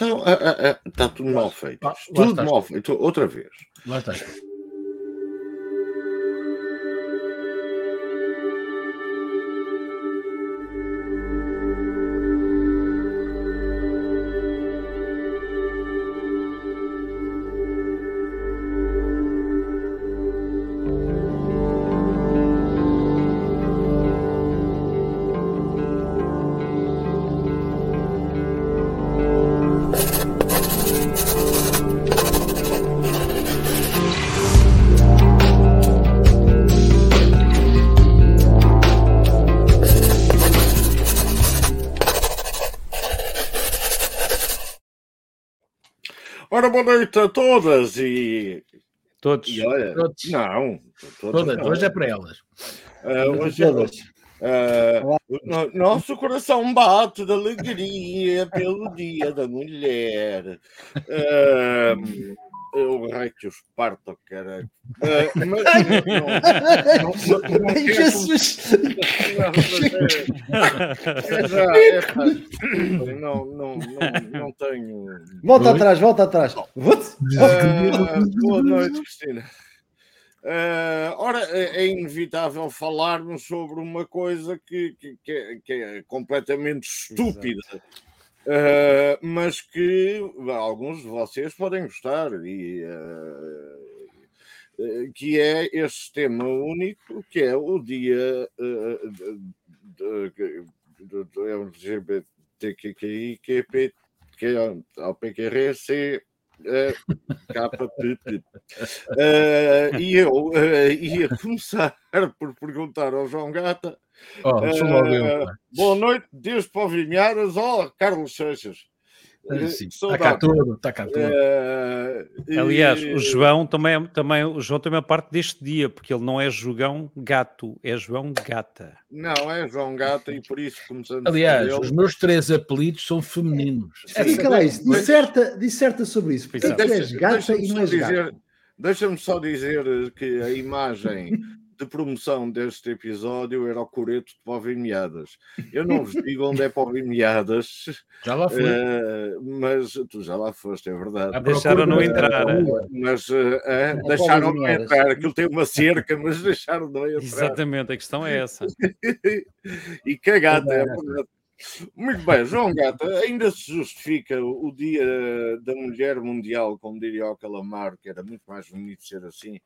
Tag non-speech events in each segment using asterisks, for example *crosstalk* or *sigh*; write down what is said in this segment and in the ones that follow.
então ah, ah, ah, está tudo mal feito. Ah, tudo mal feito. Outra vez. Lá está. Todas e. Todos. e olha, Todos. não, todas Todas, não. hoje é para elas. Ah, hoje é- ah, o no- nosso coração bate de alegria pelo Dia da Mulher. Ah, o raio que os parto, cara. *laughs* Ah, mas não, não, não, não Jesus! Não, não, não, não tenho. Volta atrás, volta atrás. Ah, boa noite, Cristina. Ah, ora, é é inevitável falarmos sobre uma coisa que, que- que é, que é completamente estúpida, Ah, mas que alguns de vocês podem gostar, e, ah, eh, que é este sistema único, que é o dia ah, do LGBTQI, QP, que é o PQRC, eh, KPP. Eh, e eu eh, ia começar *laughs* por perguntar ao João Gata Oh, eh, pá. boa noite, Deus para o Vinharas, ó Carlos Seixas. Eh, Sim, Está cá saudade. tudo, está cá tudo. Eh, Aliás, e- o João também, é- também, o João também é parte deste dia, porque ele não é Jogão Gato, é João Gata. Não, é João Gata e por isso começamos Aliás, ele. os meus três apelidos são femininos. Sim. Explica lá isso. Disserta, disserta sobre isso. Porque é és Deixa- gata e não só és dizer- gata? Deixa-me só dizer que a imagem de promoção deste episódio era o coreto de Povem Meadas. Eu não vos digo onde é Povem Meadas, Já lá fui. eh, mas tu já lá foste, é verdade. À Deixaram-no procura entrar. rua. Mas eh, eh, Povem deixaram-me Meadas. entrar. Aquilo tem uma cerca, mas deixaram-me entrar. Exatamente, a questão é essa. *laughs* e cagata, é verdade. Muito bem, João Gata, ainda se justifica o Dia da Mulher Mundial, como diria o Calamar, que era muito mais bonito ser assim.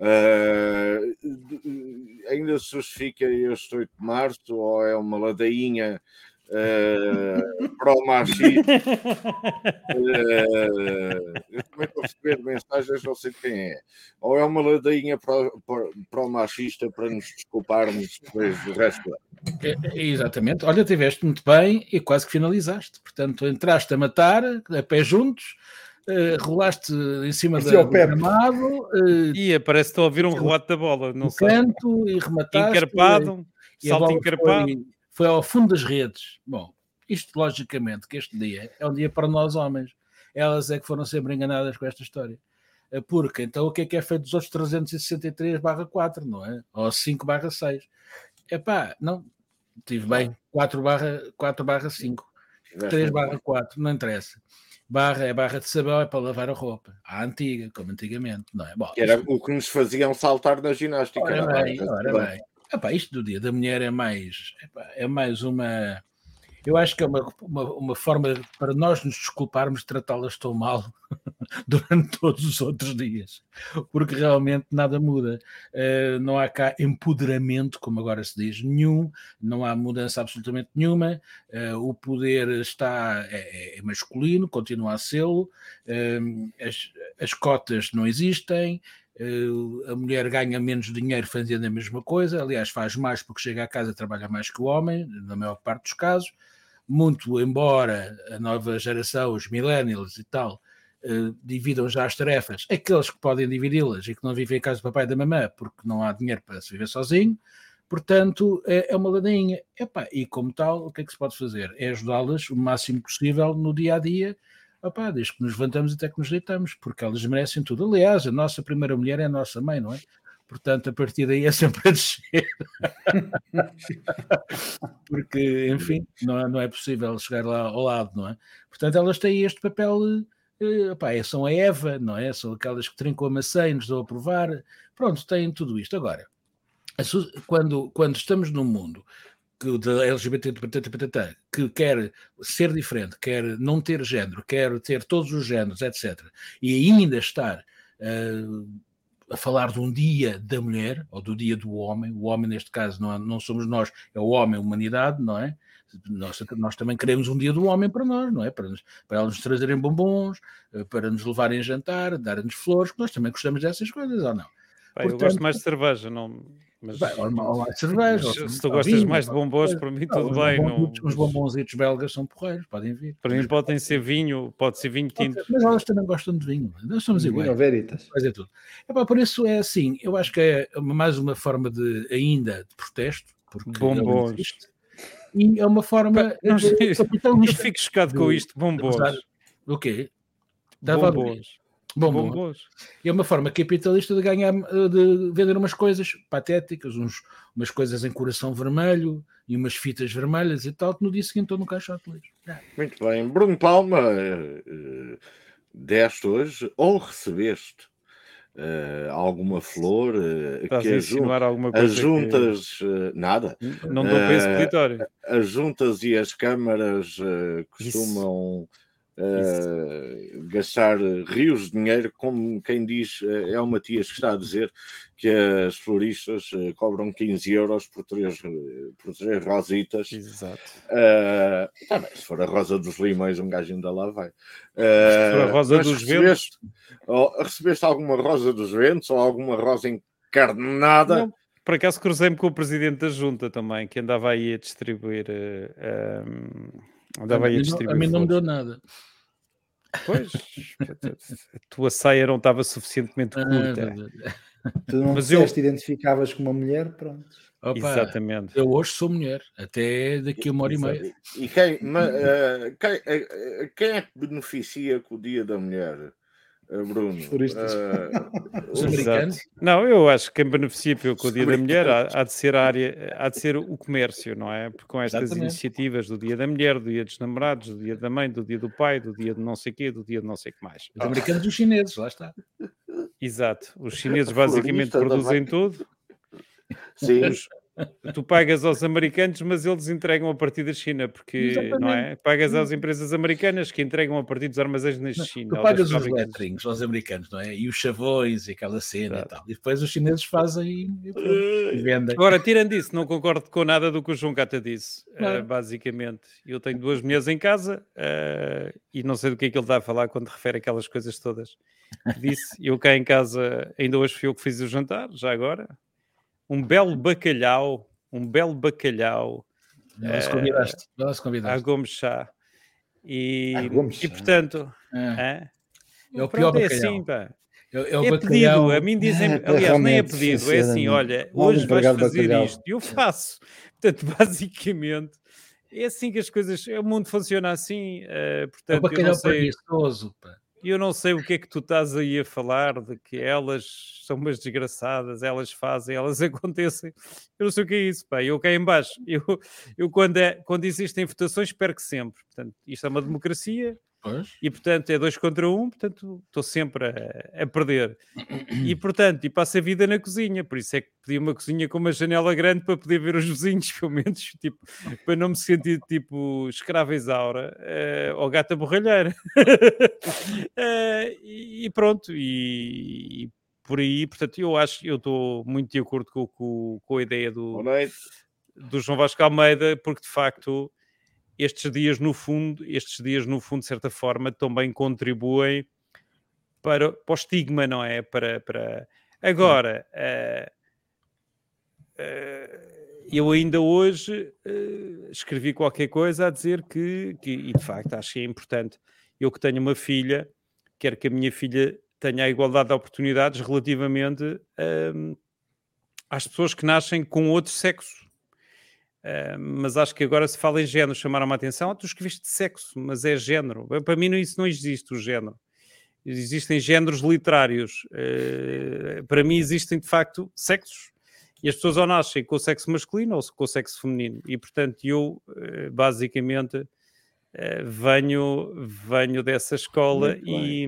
Ah, ainda se justifica este 8 de março ou é uma ladainha ah, pró-machista? Ah, eu também estou a receber mensagens, não sei quem é. Ou é uma ladainha pró- pró- pró-machista para nos desculparmos depois do resto? É, é, Exatamente. Olha, tiveste muito bem e quase que finalizaste. Portanto, entraste a matar, a pé juntos, eh, rolaste em cima da, é o do gramado, eh, Ia, parece que estou a ouvir um relato da bola, não sei. canto e remataste. Encarpado, e salto bola encarpado. Foi, foi ao fundo das redes. Bom, isto logicamente que este dia é um dia para nós homens. Elas é que foram sempre enganadas com esta história. Eh, Porque então o que é que é feito dos outros 363 barra 4, não é? Ou 5 barra 6. Epá, não, tive bem, 4 barra, 4 barra 5. 3 barra 4, não interessa. Barra é barra de sabão, é para lavar a roupa. À antiga, como antigamente, não é? Bom, era isto- o que nos faziam saltar na ginástica. Ora é? bem, ora bem. Epá, isto do dia da mulher é mais, epá, é mais uma. Eu acho que é uma, uma, uma forma para nós nos desculparmos de tratá-las tão mal *laughs* durante todos os outros dias, porque realmente nada muda. Eh, não há cá empoderamento, como agora se diz, nenhum, não há mudança absolutamente nenhuma. Eh, o poder está é, é masculino, continua a sê-lo, eh, as, as cotas não existem, eh, a mulher ganha menos dinheiro fazendo a mesma coisa, aliás, faz mais porque chega a casa e trabalha mais que o homem, na maior parte dos casos. Muito embora a nova geração, os millennials e tal, eh, dividam já as tarefas, aqueles que podem dividi-las e que não vivem em casa do papai e da mamã porque não há dinheiro para se viver sozinho, portanto, é, é uma ladainha. Epá, e como tal, o que é que se pode fazer? É ajudá-las o máximo possível no dia a dia opá, desde que nos levantamos até que nos deitamos, porque elas merecem tudo. Aliás, a nossa primeira mulher é a nossa mãe, não é? Portanto, a partir daí é sempre a descer. *laughs* Porque, enfim, não é, não é possível chegar lá ao lado, não é? Portanto, elas têm este papel, eh, pá, são a Eva, não é? São aquelas que trincam a maçã e nos dão a provar. Pronto, têm tudo isto. Agora, quando, quando estamos num mundo que, da LGBT que quer ser diferente, quer não ter género, quer ter todos os géneros, etc., e ainda estar uh, a falar de um dia da mulher, ou do dia do homem, o homem neste caso não, não somos nós, é o homem, a humanidade, não é? Nós, nós também queremos um dia do homem para nós, não é? Para, nos, para eles nos trazerem bombons, eh, para nos levarem a jantar, darem-nos flores, nós também gostamos dessas coisas, ou não? Pai, Portanto, eu gosto mais de cerveja, não, mas, Bem, ou, ou cerveja. Ou, se tu gostas vinho, mais de bombons, para mim tudo bem. Não... Os bombonzitos belgas são porreiros, podem vir. Para mim podem ser vinho, pode ser vinho tinto. Mas elas também gostam de vinho. Nós somos iguais. Vinho veritas. Fazer tudo. Epá, por isso é assim, eu acho que é mais uma forma de ainda de protesto. Porque bombons. E é uma forma. Não, de, eu fico chocado com isto, bombons. O quê? Dava bombons. Bom, bom. É uma forma capitalista de ganhar, de vender umas coisas patéticas, uns, umas coisas em coração vermelho e umas fitas vermelhas e tal, que no dia seguinte estou no caixote lixo. Muito bem. Bruno Palma, uh, deste hoje ou recebeste uh, alguma flor uh, que a, alguma coisa as juntas que... uh, nada não dou esse território as juntas e as câmaras costumam Isso Uh, gastar rios de dinheiro, como quem diz, uh, é o Matias que está a dizer que as floristas uh, cobram 15 euros por três, por três rositas. Exato. Tá bem, se for a rosa dos limões, um gajo ainda lá vai. se for a rosa dos recebeste, ventos. Recebeste alguma rosa dos ventos ou alguma rosa encarnada? Não. Por acaso cruzei-me com o presidente da junta também, que andava aí a distribuir. Um Andava a, mim não, a mim não me deu nada. Pois, a tua saia não estava suficientemente ah, curta. *laughs* tu não Mas eu... identificavas como uma mulher, pronto. Opa, Exatamente. Eu hoje sou mulher, até daqui a uma hora e meia. E quem, mas, uh, quem, uh, quem é que beneficia com o Dia da Mulher? Eh, Bruno. Uh, os americanos? Não, eu acho que quem beneficia pelo o Dia da Mulher há, há, de ser a área, há de ser o comércio, não é? Porque com estas Exatamente. iniciativas do Dia da Mulher, do Dia dos Namorados, do Dia da Mãe, do Dia do Pai, do Dia de não sei quê, do Dia de não sei o que mais. Os americanos e os chineses, lá está. Exato. Os chineses basicamente produzem tudo. Sim. Os, tu pagas aos americanos, mas eles entregam a partir da China, porque Exatamente. não é? Pagas às empresas americanas que entregam a partir dos armazéns na China. Tu pagas os lettings aos americanos, não é? E os chavões e aquela cena Exato. e tal. E depois os chineses fazem e, vendem. Agora, tirando isso, não concordo com nada do que o João Cata disse, uh, basicamente. Eu tenho duas mulheres em casa uh, e não sei do que é que ele está a falar quando refere aquelas coisas todas. Disse, eu cá em casa, ainda hoje fui eu que fiz o jantar, já agora um belo bacalhau, um belo bacalhau. Não se convidaste, não se convidaste. A Gomes Chá. E, e portanto, é, é o pior é assim, pá. É, é, é pedido, a mim dizem, é, aliás, nem é pedido, é assim, olha, hoje vais fazer bacalhau. isto, e eu faço. Portanto, *laughs* basicamente, é assim que as coisas, o mundo funciona assim, uh, portanto, é o bacalhau eu não sei... preguiçoso, pá. E eu não sei o que é que tu estás aí a falar, de que elas são umas desgraçadas, elas fazem, elas *laughs* acontecem. Eu não sei o que é isso, pá. Eu cá em baixo, eu, eu quando, é, quando existem votações, perco sempre. Portanto, isto é uma democracia, Pois. E portanto é dois contra um, portanto estou sempre a, a, perder. E *clears throat* portanto, e passo a vida na cozinha, por isso é que pedi uma cozinha com uma janela grande para poder ver os *laughs* vizinhos, pelo menos, tipo, para não me sentir tipo escrava Isaura uh, ou gata borralheira. uh, *laughs* e, e, pronto, e, e, por aí, portanto, eu acho, eu estou muito de acordo com, com, com a ideia do, do João Vasco Almeida, porque de facto estes dias no fundo, estes dias no fundo de certa forma também contribuem para, para o estigma, não é? Para, para... agora uh, uh, eu ainda hoje uh, escrevi qualquer coisa a dizer que, que, e de facto acho que é importante, eu que tenho uma filha, quero que a minha filha tenha a igualdade de oportunidades relativamente às pessoas que nascem com outro sexo Uh, mas acho que agora se fala em género, chamaram a atenção, ah, tu escreveste sexo, mas é género. Para mim não, isso não existe, o género. existem géneros literários. Uh, para mim, existem de facto sexos. E as pessoas ou nascem com o sexo masculino ou com o sexo feminino. E portanto, eu uh, basicamente uh, venho, venho dessa escola e,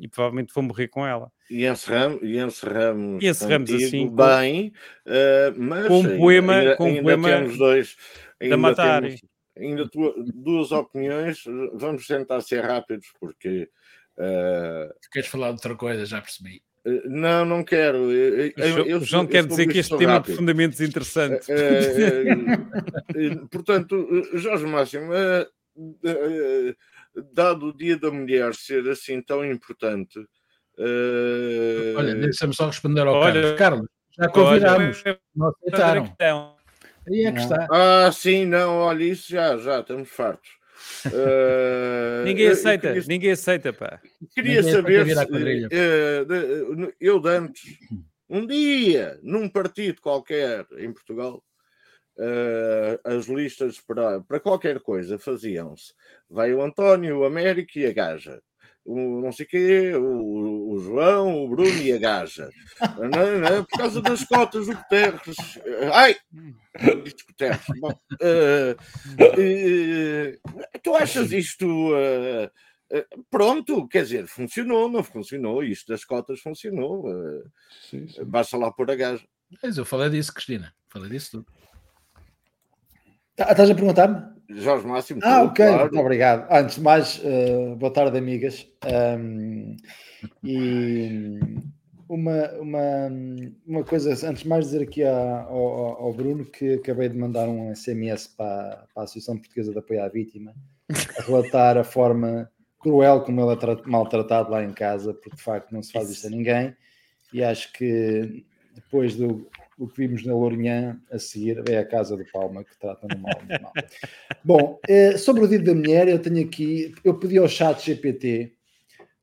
e, provavelmente vou morrer com ela. E encerramos, e encerramos, e encerramos assim bem, mas com um poema, ainda, com um ainda poema temos dois. da Matari. Temos, ainda tua, duas opiniões. Vamos tentar ser rápidos, porque. Uh... Queres falar de outra coisa? Já percebi. Uh, não, não quero. Eu, eu, eu, o João quer dizer que este tema rápido. é profundamente desinteressante. Portanto, Jorge Máximo, dado o Dia da Mulher ser assim tão importante. Olha, deixa-me só responder ao Olha, Carlos. Carlos, já convidámos. Não aceitaram. Aí é que está. Ah, sim, não, olha, isso já, já, estamos fartos. Uh, ninguém aceita, queria, ninguém aceita, pá. Queria ninguém saber se uh, eu de antes, um dia, num partido qualquer em Portugal, uh, as listas para, para qualquer coisa faziam-se. Vai o António, o Américo e a Gaja o não sei quê, o, o João, o Bruno e a Gaja. Não, não, por causa das cotas do Guterres. Ai! Disse Guterres. Bom, uh, uh, tu achas isto. Uh, pronto, quer dizer, funcionou, não funcionou. Isto das cotas funcionou. Sim, sim. Basta lá pôr a Gaja. Mas eu falei disso, Cristina. Falei disso tudo. Tá, estás a perguntar-me? Jorge Máximo. Ah, ok, claro. muito obrigado. Antes de mais, uh, boa tarde, amigas. Um, e uma, uma, uma coisa, antes de mais, dizer aqui ao, ao, Bruno que acabei de mandar um SMS para, para a Associação Portuguesa de Apoio à Vítima a relatar a forma cruel como ele é maltratado lá em casa, porque de facto não se faz isto a ninguém. E acho que depois do o que vimos na Lourinhã a seguir é a Casa do Palma, que trata no mal. mal. Bom, eh, sobre o Dia da Mulher, eu tenho aqui, eu pedi ao chat GPT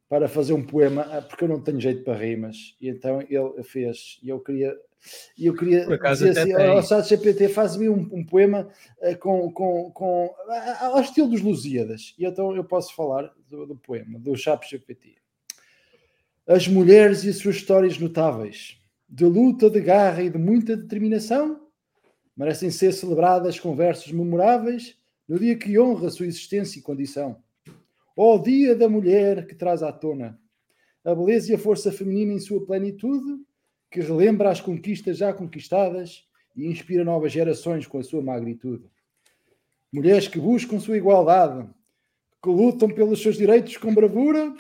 para fazer um poema, ah, porque eu não tenho jeito para rimas, e então ele fez, e eu queria e eu queria dizer assim, ao chat GPT faz-me um, um, poema uh, com, com, com, uh, ao estilo dos Lusíadas, e então eu posso falar do, do poema, do chat GPT. As mulheres e as suas histórias notáveis de luta, de garra e de muita determinação, merecem ser celebradas com versos memoráveis no dia que honra a sua existência e condição. Ó oh, dia da mulher que traz à tona a beleza e a força feminina em sua plenitude, que relembra as conquistas já conquistadas e inspira novas gerações com a sua magnitude. Mulheres que buscam sua igualdade, que lutam pelos seus direitos com bravura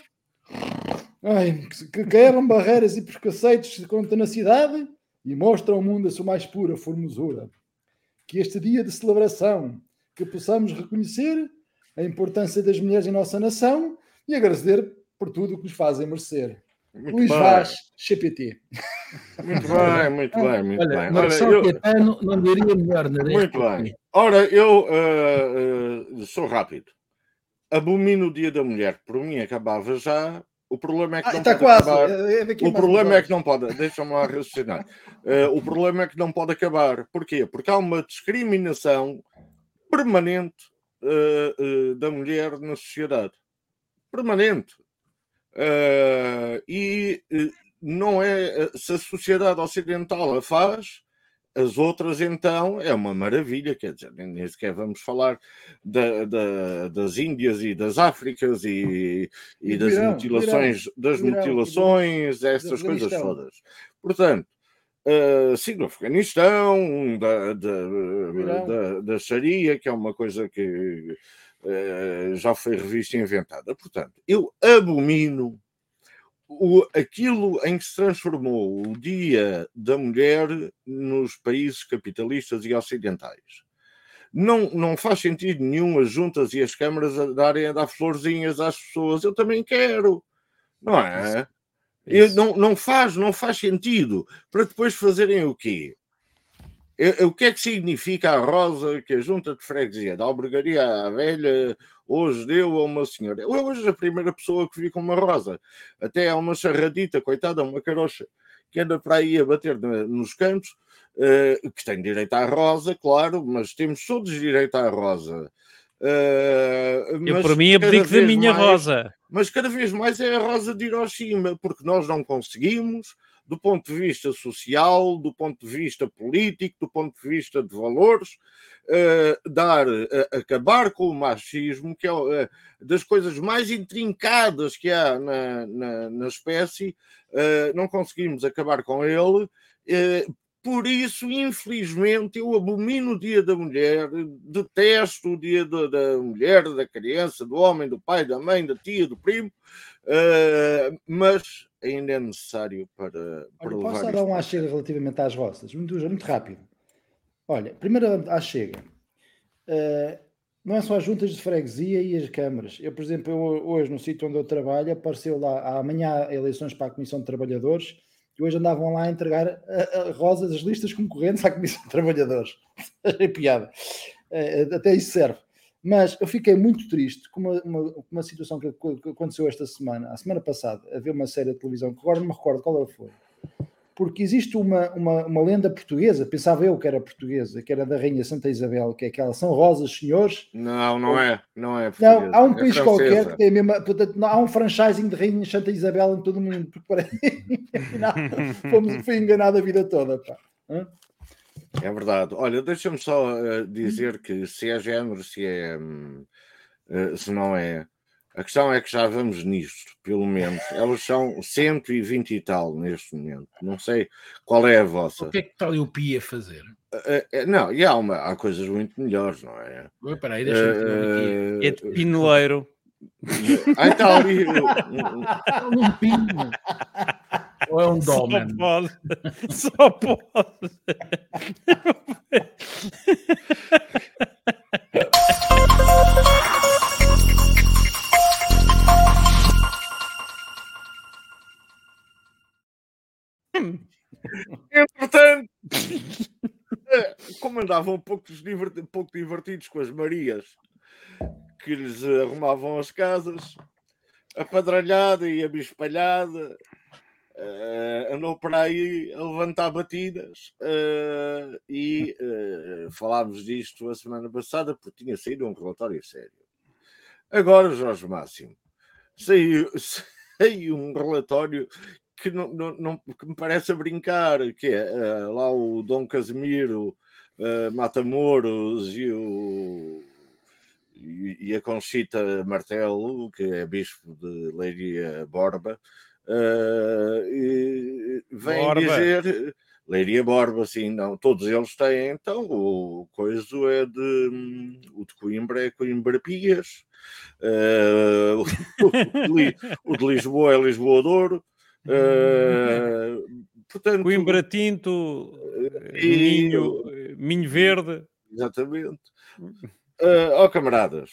Ai, que quebram barreiras e preconceitos com tenacidade e mostram ao mundo a sua mais pura formosura. Que este dia de celebração, que possamos reconhecer a importância das mulheres em nossa nação e agradecer por tudo o que nos fazem merecer. Muito Luís bem. Vaz, CPT. Muito bem, muito bem, muito Olha, bem. Olha, eu... não, não diria melhor, não é? Muito bem. Ora, eu uh, uh, sou rápido. Abomino o Dia da Mulher. Por mim acabava já o problema é que ah, não está pode quase. acabar. O problema é que não pode. Deixa-me lá raciocinar. Uh, o problema é que não pode acabar. Porquê? Porque há uma discriminação permanente uh, uh, da mulher na sociedade. Permanente. e não é. Se a sociedade ocidental a faz, as outras, então, é uma maravilha, quer dizer, nem sequer vamos falar da, da, das Índias e das Áfricas e, e, e das virão, mutilações, virão, das virão, mutilações, essas coisas todas. Portanto, uh, sim, no Afeganistão, da, da, da, da Sharia, que é uma coisa que uh, já foi revista e inventada. Portanto, eu abomino o, aquilo em que se transformou o Dia da Mulher nos países capitalistas e ocidentais. Não, não faz sentido nenhum as juntas e as câmaras a darem a dar florzinhas às pessoas. Eu também quero, não é? Eu, não, não, faz, não faz sentido. Para depois fazerem o quê? O que é que significa a rosa que a junta de freguesia da albergaria à velha hoje deu a uma senhora? Eu hoje a primeira pessoa que vi com uma rosa. Até há uma charradita, coitada, uma carocha, que anda para aí a bater nos cantos, uh, que tem direito à rosa, claro, mas temos todos direito à rosa. Uh, eu, por mim, abdico da minha mais, rosa. Mas cada vez mais é a rosa de Hiroshima, porque nós não conseguimos, do ponto de vista social, do ponto de vista político, do ponto de vista de valores, uh, dar, uh, acabar com o machismo, que é uh, das coisas mais intrincadas que há na, na, na espécie, não conseguimos acabar com ele por isso, infelizmente, eu abomino o Dia da Mulher, detesto o Dia da, da Mulher, da criança, do homem, do pai, da mãe, da tia, do primo, mas ainda é necessário para, para Olha, Posso dar um à chega relativamente às vossas? Muito, muito rápido. Olha, primeiro à chega. Uh, não é só as juntas de freguesia e as câmaras. Eu, por exemplo, eu, hoje no sítio onde eu trabalho, apareceu lá amanhã eleições para a Comissão de Trabalhadores que hoje andavam lá a entregar a, a rosas, as listas concorrentes à Comissão de Trabalhadores. *laughs* é piada. É, até isso serve. Mas eu fiquei muito triste com uma, uma, uma situação que, aconteceu esta semana, a semana passada, a ver uma série de televisão, que agora não me recordo qual ela foi, porque existe uma, uma, uma, lenda portuguesa, pensava eu que era portuguesa, que era da Rainha Santa Isabel, que é aquela São Rosas Senhores. Não, não é, não é. Não, há um é país qualquer que tem a mesma. Portanto, há um franchising de Rainha Santa Isabel em todo o mundo, porque. *laughs* Afinal, fomos, fui enganado a vida toda. Pá. É verdade. Olha, deixa-me só uh, dizer que se é género, se é. Uh, se não é a questão é que já vamos nisto, pelo menos. *laughs* Elas são 120 e tal neste momento. Não sei qual é a vossa. O que é que está ali o PI a fazer? Uh, uh, não, e há, uma, há coisas muito melhores, não é? Espera aí, deixa-me uh, aqui. É de pinoleiro. Ah, está ali. *laughs* um pino. *laughs* Ou é um *laughs* dolmen? *laughs* Só pode. Só pode. Entretanto, como andavam um pouco, divertidos, um pouco divertidos com as Marias que lhes arrumavam as casas, a padralhada e a bispalhada uh, andou para aí a levantar batidas uh, e uh, falámos disto a semana passada porque tinha saído um relatório sério. Agora, Jorge Máximo, saiu, *laughs* saiu um relatório que, não, não, não, que me parece a brincar, que é lá o Dom Casimiro Matamoros e, o, e, a Conchita Martelo, que é bispo de Leiria Borba, uh, e vem Borba. dizer. Leiria Borba, sim, não, todos eles têm, então o coiso é de o de Coimbra é Coimbra Pias, uh, *laughs* o, de, o, de, Lisboa é Lisboa Douro, Uh, portanto, Coimbra Tinto, e, Minho, Minho Verde. Exatamente. Uh, oh, camaradas,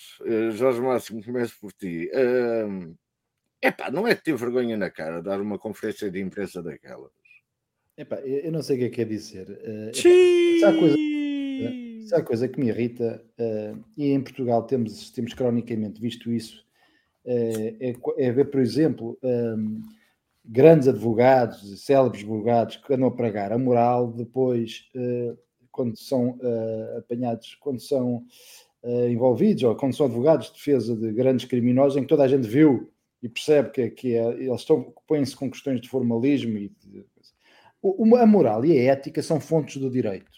Jorge Máximo, começo por ti. Uh, epá, não é ter vergonha na cara dar uma conferência de imprensa daquelas. Epá, eu não sei o que é que é dizer. Uh, se, há coisa, se há coisa que me irrita, uh, e em Portugal temos, temos cronicamente visto isso, uh, é, é, ver, por exemplo, grandes advogados e célebres advogados que andam a pregar a moral, depois, quando são apanhados, quando são envolvidos, ou quando são advogados de defesa de grandes criminosos, em que toda a gente viu e percebe que, que é, eles estão, põem-se com questões de formalismo e de, o, a moral e a ética são fontes do direito.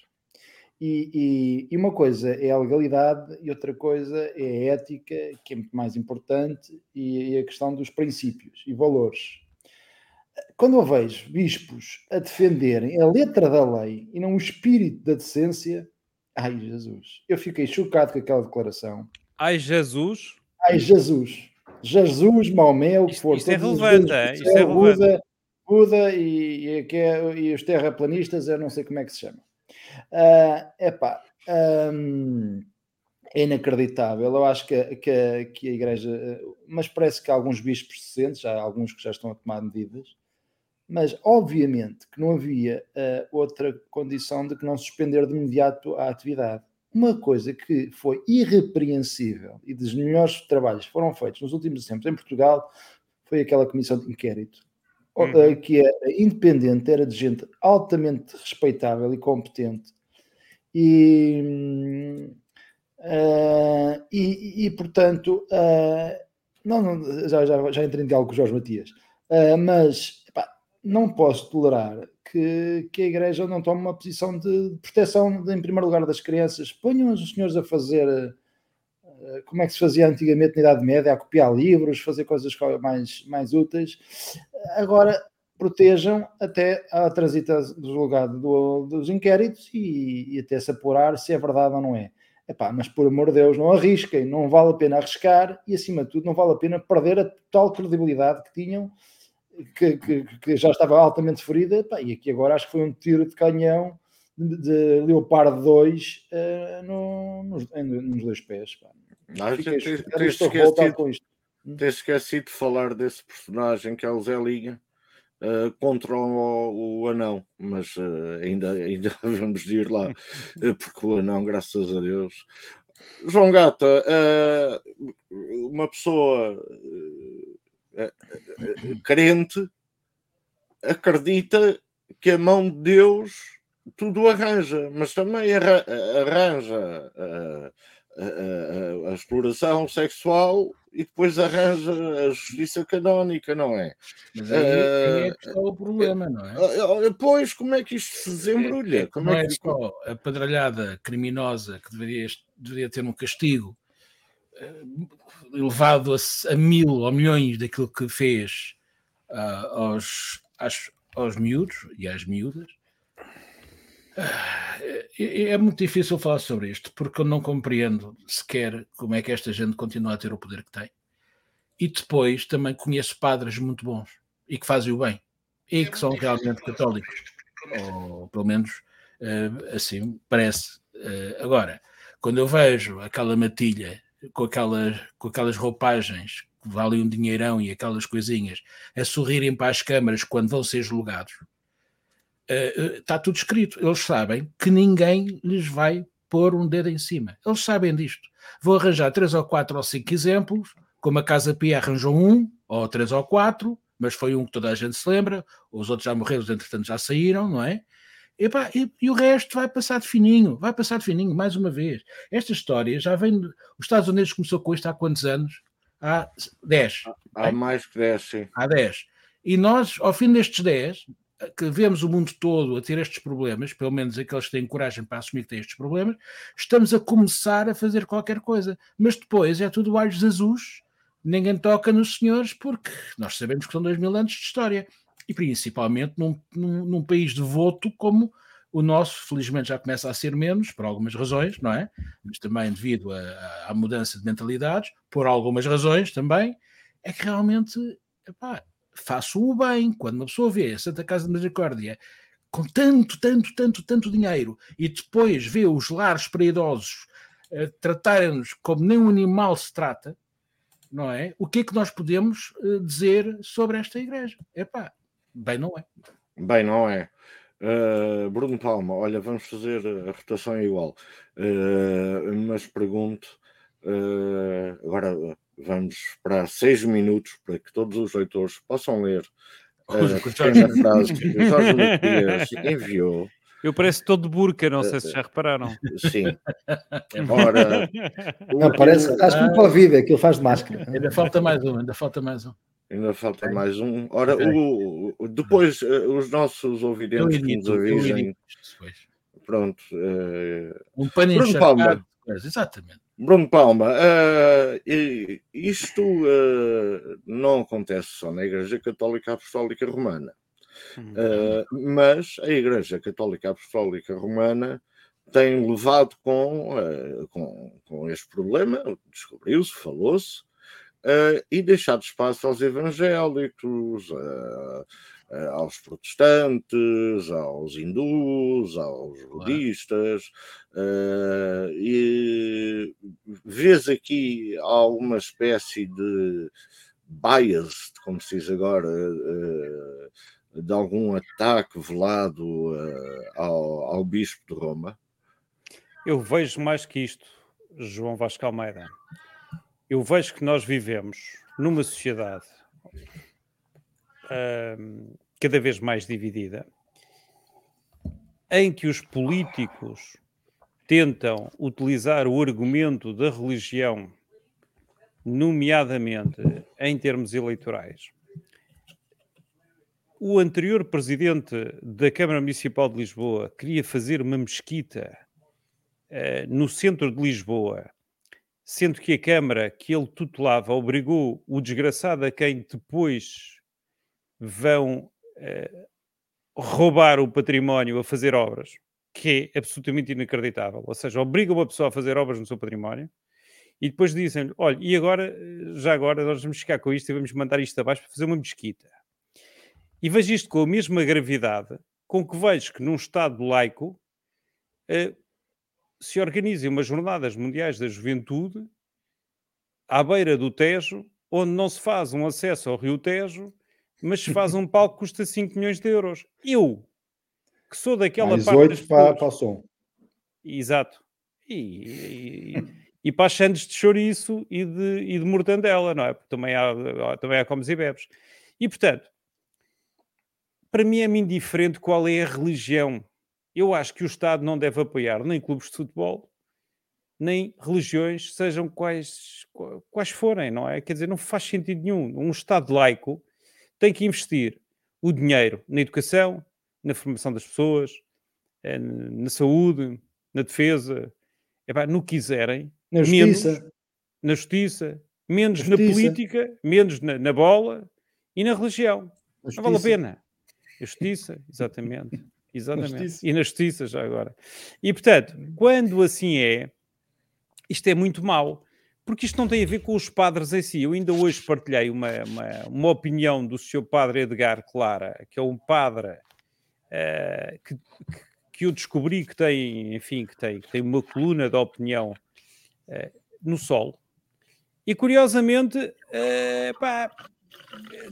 E, e, e, uma coisa é a legalidade e outra coisa é a ética, que é muito mais importante, e, e a questão dos princípios e valores quando eu vejo bispos a defenderem a letra da lei e não o espírito da decência, ai Jesus, eu fiquei chocado com aquela declaração. Ai Jesus? Ai Jesus. Jesus, Maomé, o que for. Isto é relevante, é? Isto é relevante. Buda, Buda e, e, e, os terraplanistas, eu não sei como é que se chama. Uh, epá, um, é inacreditável. Eu acho que, que, que, a Igreja, mas parece que alguns bispos já há alguns que já estão a tomar medidas, mas obviamente que não havia uh, outra condição de que não suspender de imediato a atividade. Uma coisa que foi irrepreensível e dos melhores trabalhos que foram feitos nos últimos tempos em Portugal foi aquela comissão de inquérito, uhum. uh, que era independente, era de gente altamente respeitável e competente. E Uh, e, e, portanto, uh, não, não, já, já, já entrei em diálogo com o Jorge Matias, uh, mas não posso tolerar que, que a Igreja não tome uma posição de proteção, de, em primeiro lugar, das crianças. Ponham os senhores a fazer como é que se fazia antigamente na Idade Média, a copiar livros, fazer coisas mais, mais úteis. Agora, protejam até a transita do julgado do, dos inquéritos e, e, até se apurar se é verdade ou não é. Epá, mas por amor de Deus, não arrisquem, não vale a pena arriscar e acima de tudo não vale a pena perder a total credibilidade que tinham, que, que, que já estava altamente ferida, epá, e aqui agora acho que foi um tiro de canhão de, de Leopardo 2 uh, eh, no, nos, nos, dois pés. Pá. Não, Fiquei, tens, tens, esquecido, com isto. tens esquecido de falar desse personagem que é o Zé Liga uh, contra o, o, anão, mas uh, ainda, *laughs* ainda vamos ir lá, porque o anão, graças a Deus. João Gata, uma pessoa crente acredita que a mão de Deus tudo arranja, mas também arranja a, a, a, exploração sexual e depois arranja a justiça canónica, não é? Mas aí, uh, aí é que está o problema, não é? Pois, como é que isto se desembrulha? É, como não é, é só a pedralhada criminosa que deveria, deveria ter um castigo uh, elevado a, a, mil ou milhões daquilo que fez uh, aos, aos, aos miúdos e às miúdas, é, é muito difícil falar sobre isto, porque eu não compreendo sequer como é que esta gente continua a ter o poder que tem. E depois também conheço padres muito bons e que fazem o bem e que são realmente católicos, ou pelo menos eh, assim parece. Agora, quando eu vejo aquela matilha com aquelas, com aquelas roupagens que valem um dinheirão e aquelas coisinhas a sorrirem para as câmaras quando vão ser julgados, está uh, tudo escrito. Eles sabem que ninguém lhes vai pôr um dedo em cima. Eles sabem disto. Vou arranjar três ou quatro ou cinco exemplos, como a Casa Pia arranjou um, ou três ou quatro, mas foi um que toda a gente se lembra, os outros já morreram, entretanto já saíram, não é? E, pá, e, e, o resto vai passar de fininho, vai passar de fininho, mais uma vez. Esta história já vem. Os Estados Unidos começou com isto há quantos anos? Há 10. Há, há mais que 10, sim. Há 10. E nós, ao fim destes 10, que vemos o mundo todo a ter estes problemas, pelo menos aqueles que têm coragem para assumir que têm estes problemas, estamos a começar a fazer qualquer coisa. Mas depois é tudo olhos azuis, ninguém toca nos senhores, porque nós sabemos que são dois mil anos de história. E principalmente num, num, num país devoto como o nosso, felizmente, já começa a ser menos, por algumas razões, não é? Mas também devido à mudança de mentalidades, por algumas razões também, é que realmente epá, faço o bem. Quando uma pessoa vê a Santa Casa de Misericórdia com tanto, tanto, tanto, tanto dinheiro e depois vê os lares para idosos uh, tratarem-nos como nem um animal se trata, não é? O que é que nós podemos uh, dizer sobre esta igreja? Epá, bem não é. Bem não é. Uh, Bruno Palma, olha, vamos fazer a rotação igual, uh, mas pergunto agora vamos esperar seis minutos para que todos os leitores possam ler a pequena frase que o Jorge Matias *laughs* enviou. Eu pareço todo burca, não sei se já repararam. Sim. *laughs* Ora, não, parece que estás com Covid, aquilo faz de máscara. Ainda falta mais um, ainda falta mais um. Ainda falta mais um. Ora, o, o, depois eh, os nossos ouvidentes que nos avisem. Pronto. Uh, um paninho encharcado. Exatamente. Bruno Palma, uh, isto uh, não acontece só na Igreja Católica Apostólica Romana, uh, mas a Igreja Católica Apostólica Romana tem levado com, com, com este problema, descobriu-se, falou-se, e deixado espaço aos evangélicos, eh, aos protestantes, aos hindus, aos budistas, uh, e vês aqui alguma espécie de bias, como se diz agora, uh, de algum ataque velado ao, ao bispo de Roma? Eu vejo mais que isto, João Vasco Almeida. Eu vejo que nós vivemos numa sociedade cada vez mais dividida, em que os políticos tentam utilizar o argumento da religião, nomeadamente em termos eleitorais. O anterior presidente da Câmara Municipal de Lisboa queria fazer uma mesquita uh, no centro de Lisboa, sendo que a Câmara que ele tutelava obrigou o desgraçado a quem depois vão uh, roubar o património a fazer obras, que é absolutamente inacreditável. Ou seja, obriga uma pessoa a fazer obras no seu património e depois dizem-lhe: olha, e agora, já agora, nós vamos ficar com isto e vamos mandar isto abaixo para fazer uma mesquita. E vejo isto com a mesma gravidade com que vejo que num Estado laico eh, se organizem umas jornadas mundiais da juventude à beira do Tejo, onde não se faz um acesso ao Rio Tejo mas se faz um *laughs* palco que custa 5 milhões de euros. Eu, que sou daquela Mais parte. 8 para, para o som. Exato. E, e, e para as sandes de chouriço e de, e de mortandela, não é? Porque também há, também há comes e bebes. E portanto, para mim é-me indiferente qual é a religião. Eu acho que o Estado não deve apoiar nem clubes de futebol, nem religiões, sejam quais, quais forem, não é? Quer dizer, não faz sentido nenhum. Um Estado laico tem que investir o dinheiro na educação, na formação das pessoas, eh, na saúde, na defesa, no que quiserem, na justiça, menos, na justiça, menos na, justiça. na política, menos na, na, bola e na religião. Não vale a pena. A justiça, exatamente. Exatamente. Na e na justiça, já agora. E portanto, quando assim é, isto é muito mau porque isto não tem a ver com os padres em si. Eu ainda hoje partilhei uma, uma, uma opinião do seu padre Edgar Clara, que é um padre uh, que, que, eu descobri que tem, enfim, que tem, que tem uma coluna de opinião uh, no Sol. E curiosamente, uh, pá,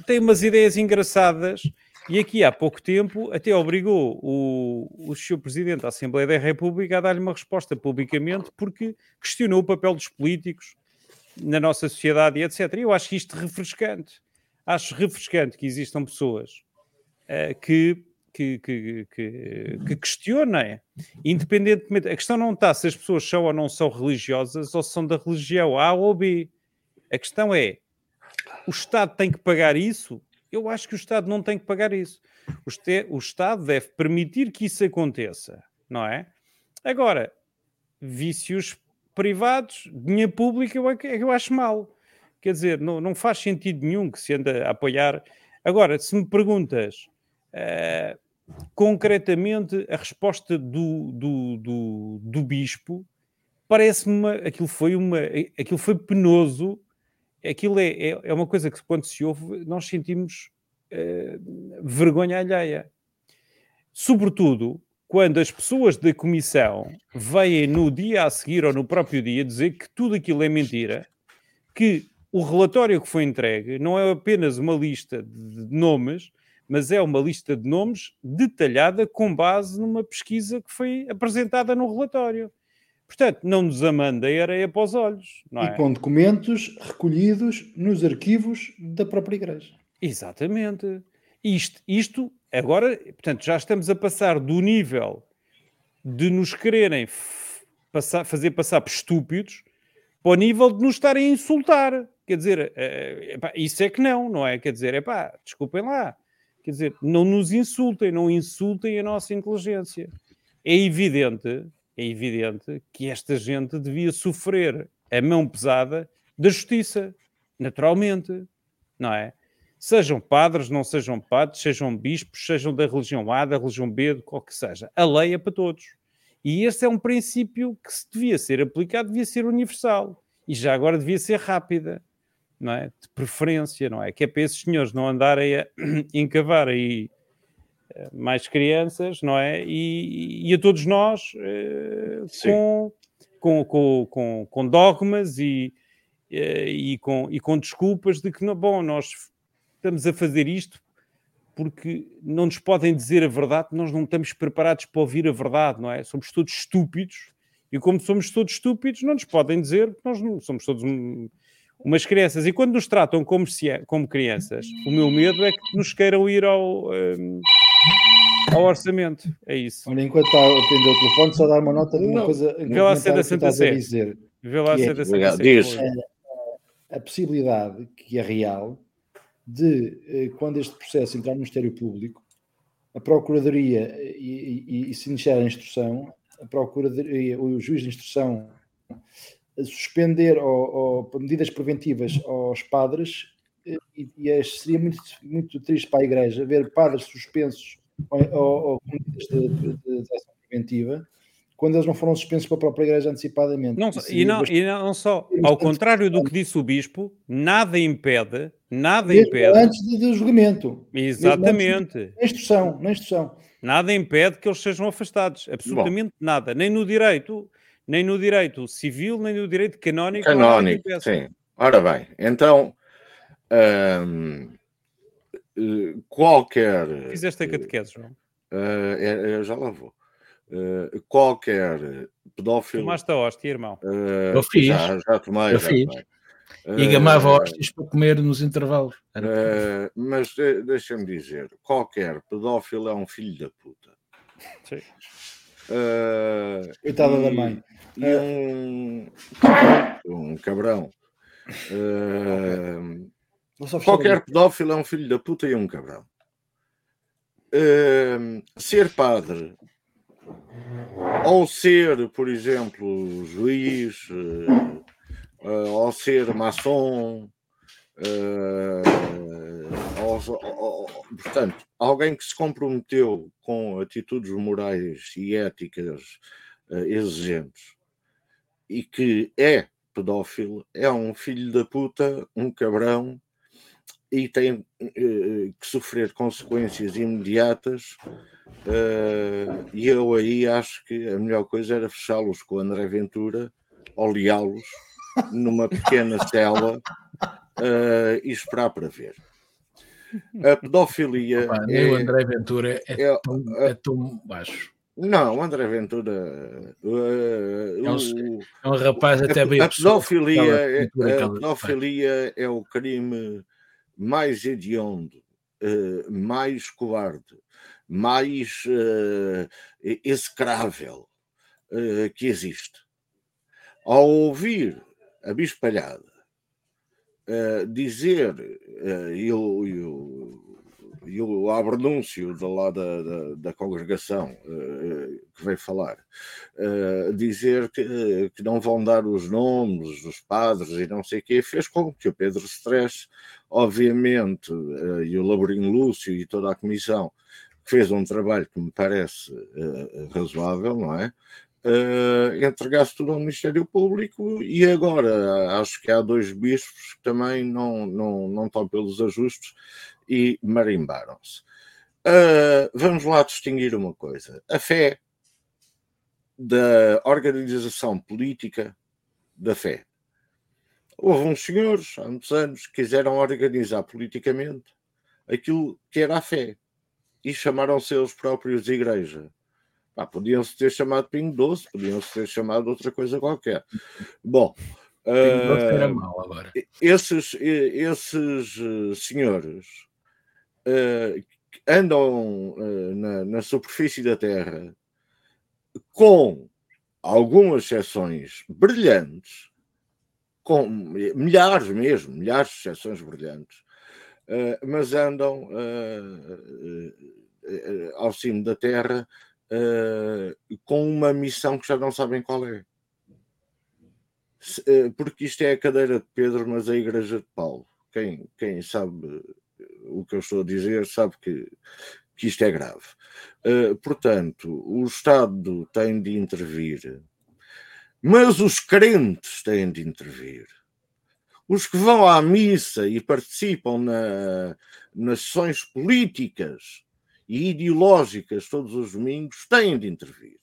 tem umas ideias engraçadas. E aqui há pouco tempo até obrigou o, o seu presidente da Assembleia da República a dar-lhe uma resposta publicamente porque questionou o papel dos políticos na nossa sociedade e etc. Eu acho isto refrescante. Acho refrescante que existam pessoas uh, que, que, que, que, que questionem, independentemente. A questão não está se as pessoas são ou não são religiosas ou se são da religião A ou B. A questão é: o Estado tem que pagar isso? Eu acho que o Estado não tem que pagar isso. O, este, o Estado deve permitir que isso aconteça, não é? Agora, vícios privados, dinheiro público, eu, eu acho mal. Quer dizer, não, não faz sentido nenhum que se anda a apoiar. Agora, se me perguntas uh, concretamente a resposta do, do, do, do bispo, parece-me aquilo foi uma aquilo foi penoso. Aquilo é, é, é, uma coisa que quando se ouve nós sentimos uh, vergonha alheia. Sobretudo quando as pessoas da comissão vêm no dia a seguir ou no próprio dia dizer que tudo aquilo é mentira, que o relatório que foi entregue não é apenas uma lista de nomes, mas é uma lista de nomes detalhada com base numa pesquisa que foi apresentada no relatório. Portanto, não nos amanda a areia para os olhos. e é? com documentos recolhidos nos arquivos da própria Igreja. Exatamente. Isto, isto Agora, portanto, já estamos a passar do nível de nos quererem passar, fazer passar por estúpidos para o nível de nos estarem a insultar. Quer dizer, é, epá, isso é que não, não é? Quer dizer, é pá, desculpem lá. Quer dizer, não nos insultem, não insultem a nossa inteligência. É evidente, é evidente que esta gente devia sofrer a mão pesada da justiça, naturalmente, não é? Sejam padres, não sejam padres, sejam bispos, sejam da religião A, da religião B, de qual que seja. A lei é para todos. E esse é um princípio que se devia ser aplicado, devia ser universal. E já agora devia ser rápida, não é? De preferência, não é? Que é para esses senhores não andarem a *clears throat* encavar aí mais crianças, não é? E, e a todos nós eh, com, com, com, com, com, dogmas e, eh, e, com, e com desculpas de que, bom, nós estamos a fazer isto porque não nos podem dizer a verdade, nós não estamos preparados para ouvir a verdade, não é? Somos todos estúpidos e como somos todos estúpidos, não nos podem dizer que nós não somos todos um, umas crianças. E quando nos tratam como, como crianças, o meu medo é que nos queiram ir ao. Um, ao orçamento. É isso. Olha, enquanto está a atender o telefone, só dar uma nota de uma Não. coisa. Vê lá se é da Santa a Sé. dizer. Vê lá é- é da Obrigado. Santa Diz. Sé. a possibilidade, que é real, de, eh, quando este processo entrar no Ministério Público, a Procuradoria e, e- e se iniciar a instrução, a Procuradoria, o juiz de instrução eh, suspender ou, ou medidas preventivas aos padres eh, e, e é- seria muito, muito triste para a Igreja ver padres suspensos ou, medidas de, de- de ação preventiva quando eles não foram suspensos pela própria Igreja antecipadamente. Não, e, não, bastante- e não só, ao contrário do que disse o Bispo, nada impede, nada mesmo impede, antes de- do julgamento. exatamente, Na instrução, na instrução. nada impede que eles sejam afastados, absolutamente nada, nem no direito, nem no direito civil, nem no direito canónico. Canónico, sim. Ora bem, então hum, eh, qualquer Fizeste a catequese, João. eh, eh, eu já lá vou. Eh, qualquer pedófilo Tomaste a hóstia, irmão. Eu eh, fiz. já, já tomei, Eu já fiz. tomei. E Eh, gamava hóstias para comer nos intervalos. Eh, mas de- deixa-me dizer, qualquer pedófilo é um filho da puta. Sim. Eh, Coitada da mãe. E um, um cabrão. Eh, fechar Qualquer pedófilo é um filho da puta e um cabrão. Hum, ser padre ou ser, por exemplo, juiz, eh, eh, ou ser maçom, eh, ou, ou- portanto, alguém que se comprometeu com atitudes morais e éticas exigentes e que é pedófilo, é um filho da puta, um cabrão e tem eh, que sofrer consequências imediatas. eh, e eu aí acho que a melhor coisa era fechá-los com o André Ventura, oleá-los numa pequena *laughs* cela eh, e esperar para ver. A pedofilia. Pá, nem o é- André Ventura é, é- tão, é tão baixo. Não, o André Ventura. eh, É um- o- É um rapaz até bem a pedofilia, é, a pedofilia é o crime mais hediondo, eh, mais covarde, mais eh, execrável eh, que existe. Ao ouvir a bispalhada dizer, e o, e o, abrenúncio da, da, da congregação eh, que veio falar, eh, dizer que, que não vão dar os nomes dos padres e não sei o quê, fez com que o Pedro Stress, obviamente, eh, e o Laborinho Lúcio e toda a comissão, que fez um trabalho que me parece razoável, não é? Eh, entregasse tudo ao Ministério Público e agora acho que há dois bispos que também não, não, não estão pelos ajustes e marimbaram-se. Eh, vamos lá distinguir uma coisa. A fé da organização política da fé. Houve uns senhores, há muitos anos, que quiseram organizar politicamente aquilo que era a fé e chamaram-se eles próprios de igreja. Pá, podiam-se ter chamado Pingo Doce, podiam-se ter chamado outra coisa qualquer. Bom, era eh, mau agora. esses, esses eh, senhores que andam eh, na, na superfície da Terra com algumas exceções brilhantes, com milhares mesmo, milhares de exceções brilhantes, eh, mas andam eh, eh, ao cimo da Terra eh, com uma missão que já não sabem qual é. Se- eh, Porque isto é a cadeira de Pedro, mas a igreja de Paulo. Quem, quem sabe o que eu estou a dizer sabe que, que isto é grave. Eh, portanto, o Estado tem de intervir, mas os crentes têm de intervir. Os que vão à missa e participam na, nas sessões políticas e ideológicas todos os domingos têm de intervir.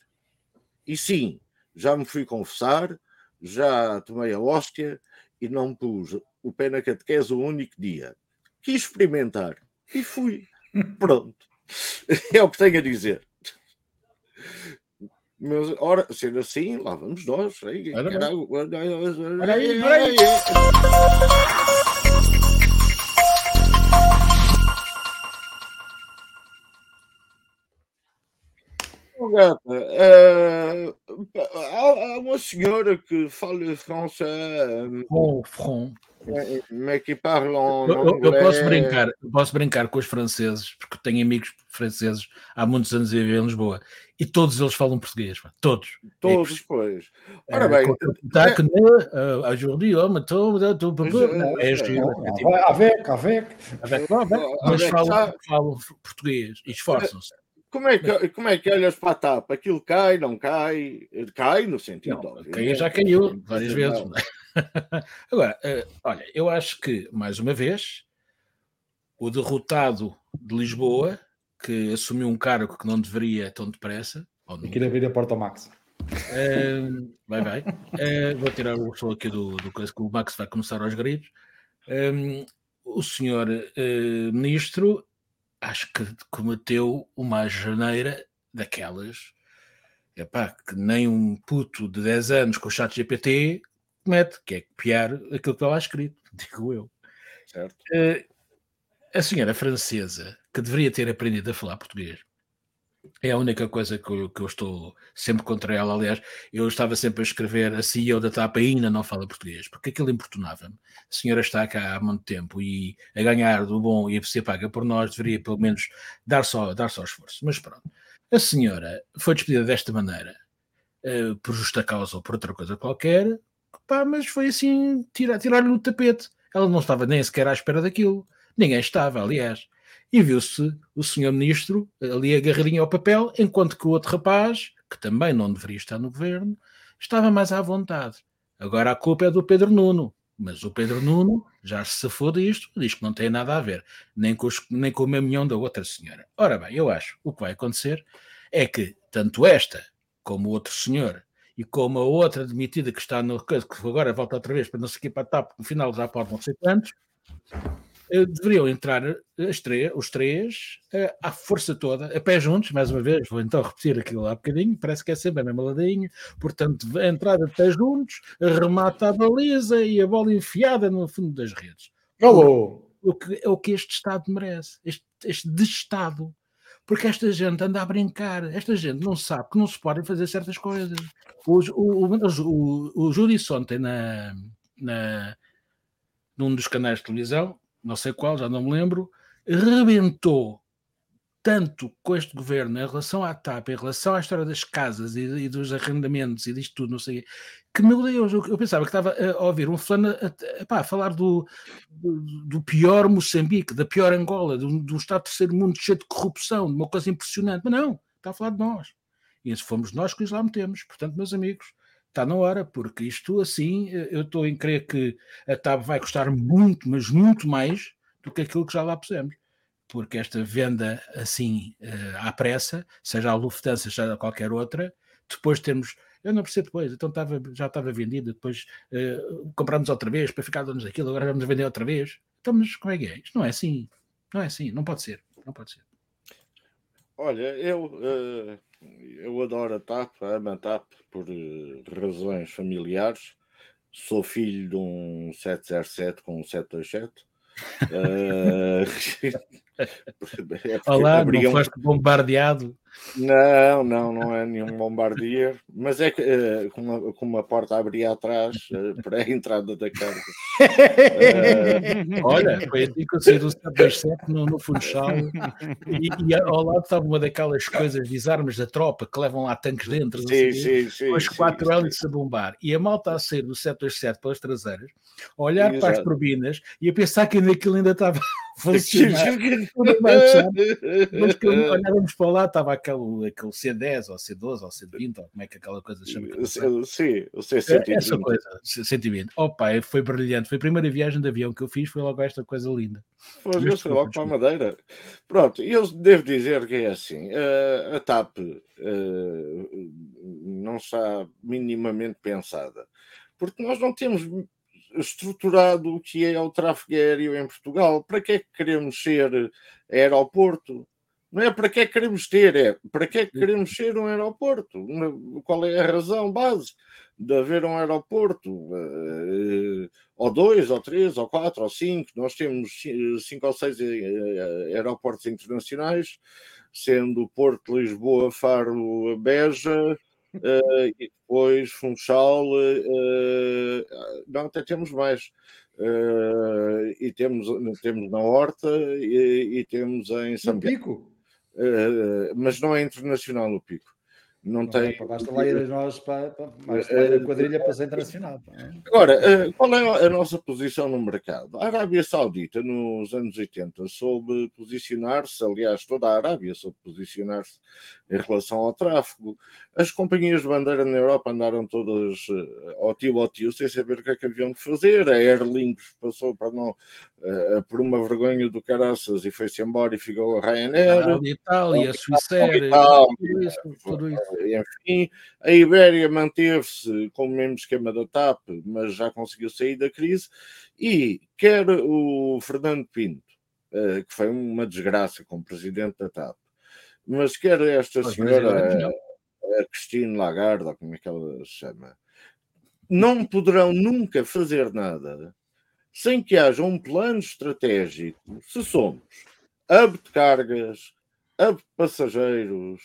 E sim, já me fui confessar, já tomei a hóstia e não pus o pé na catequese o único dia. Quis experimentar e fui. *laughs* Pronto. É o que tenho a dizer. Mas, ora, sendo assim, lá vamos nós. Aí, Gata, uh, há, há, uma senhora que fala francês. Bom, front. Mas que falam. Eu, eu, posso brincar, posso brincar com os franceses, porque tenho amigos franceses há muitos anos a viver em Lisboa e todos eles falam português, todos. Todos, é, pois. Ora bem, tá que né, aujourd'hui, homem, todo, é avec, avec, mas falam, falam português e esforçam-se. Como é, que, como é que olhas para a tapa? Aquilo cai, não cai? Cai no sentido. Não, cai, já caiu várias vezes. *laughs* Agora, uh, olha, eu acho que, mais uma vez, o derrotado de Lisboa, que assumiu um cargo que não deveria tão depressa. Aqui na Vida Porta Max. Uh, vai, vai. Uh, vou tirar o som aqui do, do coisa que o Max vai começar aos gritos. Um, o senhor ministro acho que cometeu uma janeira daquelas epá, que nem um puto de 10 anos com o chat GPT comete, que é copiar aquilo que está lá escrito, *laughs* digo eu. Certo. Uh, a senhora francesa, que deveria ter aprendido a falar português, é a única coisa que eu, que eu, estou sempre contra ela. Aliás, eu estava sempre a escrever a CEO da TAP ainda não fala português, porque aquilo importunava-me. A senhora está cá há muito tempo e a ganhar do bom e a ser paga por nós, deveria pelo menos dar só, dar só esforço. Mas pronto, a senhora foi despedida desta maneira, uh, por justa causa ou por outra coisa qualquer, pá, mas foi assim, tirar-lhe tirar o tapete. Ela não estava nem sequer à espera daquilo. Ninguém estava, aliás e viu-se o senhor ministro ali agarradinho ao papel, enquanto que o outro rapaz, que também não deveria estar no governo, estava mais à vontade. Agora a culpa é do Pedro Nuno, mas o Pedro Nuno já se safou disto, diz que não tem nada a ver, nem com, os, nem com o maminhão da outra senhora. Ora bem, eu acho o que vai acontecer é que tanto esta como o outro senhor e como a outra demitida que está no que agora volta outra vez para não se equipar TAP, no final já pode não ser quantos, eh, deveriam entrar três, os três uh, à força toda, a pé juntos, mais uma vez, vou então repetir aquilo lá um bocadinho, parece que é sempre a mesma ladinha, portanto, a entrada de pé juntos, remata a baliza e a bola enfiada no fundo das redes. Alô! O que, é o que este Estado merece, este, este Estado. Porque esta gente anda a brincar, esta gente não sabe que não se podem fazer certas coisas. O, o, o, o, o Júdice ontem na, na, num dos canais de televisão não sei qual, já não me lembro, rebentou tanto com este governo em relação à TAP, em relação à história das casas e, e dos arrendamentos e disto tudo, não sei que meu Deus, eu, eu pensava que estava a, ouvir um fulano a, a, a, falar do, do, do, pior Moçambique, da pior Angola, do, do Estado terceiro mundo cheio de corrupção, de uma coisa impressionante, mas não, está a falar de nós. E se fomos nós que os lá metemos. Portanto, meus amigos, está na hora, porque isto assim, eh, eu estou em crer que a TAB vai custar muito, mas muito mais do que aquilo que já lá pusemos. Porque esta venda assim uh, à pressa, seja a Lufthansa, seja qualquer outra, depois temos. Eu não percebo depois, então estava, já estava vendida, depois uh, compramos outra vez para ficar donos daquilo, agora vamos vender outra vez. Então, mas como é que é? Isto não é assim, não é assim, não pode ser, não pode ser. Olha, eu. Uh eu adoro a TAP, amo a TAP por uh, razões familiares. Sou filho de um 707 com um 727. Uh, *laughs* *laughs* Olá, abrigam... não foste bombardeado? Não, não, não é nenhum bombardier, mas é que, uh, com, uma, com uma porta a abrir atrás uh, para a entrada da carga. Uh, Olha, foi assim que eu saí do 727 no, no Funchal e, e, ao lado estava uma daquelas coisas, desarmes da tropa que levam lá tanques dentro, sim, assim, sim, sim, com as quatro hélices a bombar. E a malta a sair do 727 pelas traseiras, a olhar Exato. para as turbinas e a pensar que aquilo ainda estava *laughs* funcionar. Mas que olhávamos para lá, estava aquele, aquele C10 ou C12 ou C20, ou como é que aquela coisa se chama? Sim, o C120. É, essa coisa, C120. Opa, foi brilhante. Foi a primeira viagem de avião que eu fiz, foi logo esta coisa linda. Pois, eu fui logo para a Madeira. Pronto, eu devo dizer que é assim, a TAP não está minimamente pensada, porque nós não temos estruturado o que é o tráfego aéreo em Portugal. Para que é que queremos ser aeroporto? Não é para que é que queremos ter, é para que é que queremos ser um aeroporto? Qual é a razão base de haver um aeroporto? Uh, ou dois, ou três, ou quatro, ou cinco. Nós temos cinco ou seis eh, aeroportos internacionais sendo Porto, Lisboa, Faro, Beja, uh, e depois Funchal, uh, não, até temos mais. Uh, e temos, temos na Horta e, e temos em São Pico. Mas não é internacional o Pico. Não, não tem. É, basta lá ir nós para, lá ir a quadrilha para ser internacional. É? Agora, eh, qual é a nossa posição no mercado? A Arábia Saudita, nos anos 80, soube posicionar-se, aliás, toda a Arábia soube posicionar-se em relação ao tráfego. As companhias de bandeira na Europa andaram todas eh, ao tio ao tio, sem saber o que é que haviam de fazer. A Air Links passou para não, uh, por uma vergonha do caraças e foi-se embora e ficou a Ryanair. A Itália, a Suíça, tudo isso. Tudo isso enfim, a Ibéria manteve-se com o mesmo esquema da TAP, mas já conseguiu sair da crise, e quer o Fernando Pinto, eh, que foi uma desgraça como presidente da TAP, mas quer esta senhora, a Cristina Lagarde, como é que ela se chama, não poderão nunca fazer nada sem que haja um plano estratégico, se somos hub de cargas, hub de passageiros,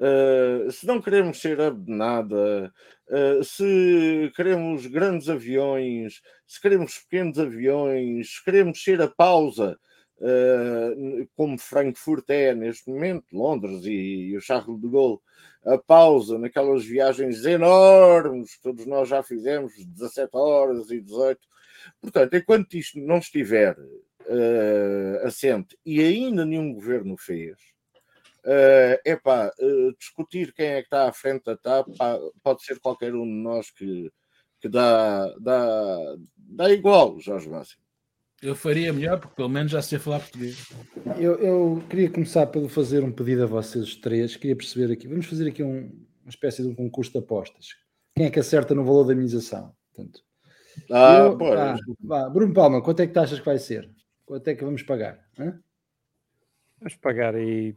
Uh, se não queremos ser de nada, uh, se queremos grandes aviões, se queremos pequenos aviões, se queremos ser a pausa, uh, como Frankfurt é neste momento, Londres e, e, o Charles de Gaulle, a pausa naquelas viagens enormes que todos nós já fizemos, 17 horas e 18. Portanto, enquanto isto não estiver assente e ainda nenhum governo fez, é uh, epá, uh, discutir quem é que está à frente da TAP pode ser qualquer um de nós que, que dá, dá, dá igual, Jorge Máximo. Eu faria melhor, porque pelo menos já sei falar português. Eu, eu queria começar pelo fazer um pedido a vocês três. Queria perceber aqui, vamos fazer aqui um, uma espécie de um concurso de apostas. Quem é que acerta no valor da imunização? Portanto, ah, eu, ah, vá, Bruno Palma, quanto é que tu achas que vai ser? Quanto é que vamos pagar? Hã? Vamos pagar aí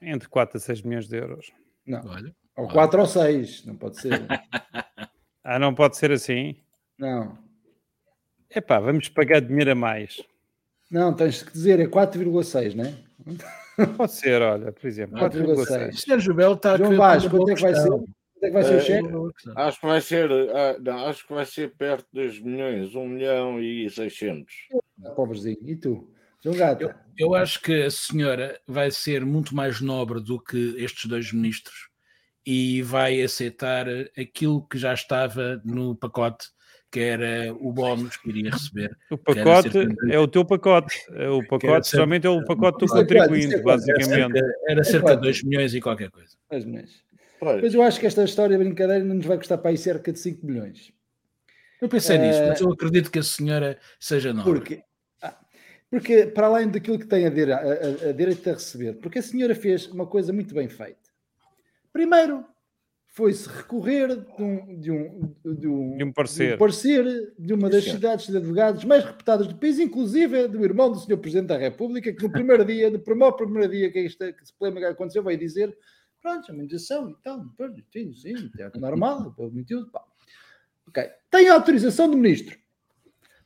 entre 4 a 6 milhões de euros. Não. Olha. Ou 4 ou 6, não pode ser. *laughs* ah, não pode ser assim? Não. Epá, vamos pagar dinheiro a mais. Não, tens que dizer, é 4,6, não é? Pode ser, olha, por exemplo, 4,6. Sr. Jubel está João Vasco, quanto é que vai ser? É que vai ser o cheque? Acho que vai ser, ah, não, acho que vai ser perto de 2 milhões, 1 milhão e 600. Pobrezinho, e tu? João Gata? Eu, eu acho que a senhora vai ser muito mais nobre do que estes dois ministros e vai aceitar aquilo que já estava no pacote, que era o bónus que iria receber. O pacote é o teu pacote. É o pacote somente é o pacote do contribuinte, basicamente. Era cerca, de 2 milhões e qualquer coisa. 2 milhões. Mas eu acho que esta história de brincadeira não nos vai custar para aí cerca de 5 milhões. Eu pensei uh, nisso, mas eu acredito que a senhora seja nobre. Porque porque, para além daquilo que tem a, direito a, a, a direito a receber, porque a senhora fez uma coisa muito bem feita. Primeiro, foi-se recorrer de um, de um, de um, de um, parecer. de um parecer de uma das cidades de advogados mais reputadas do país, inclusive do irmão do senhor Presidente da República, que no primeiro dia, no primeiro, primeiro dia que este que esse problema que aconteceu, veio dizer pronto, a imunização e tal, sim, sim, é *laughs* normal, permitiu, pá. Ok. Tem autorização do ministro.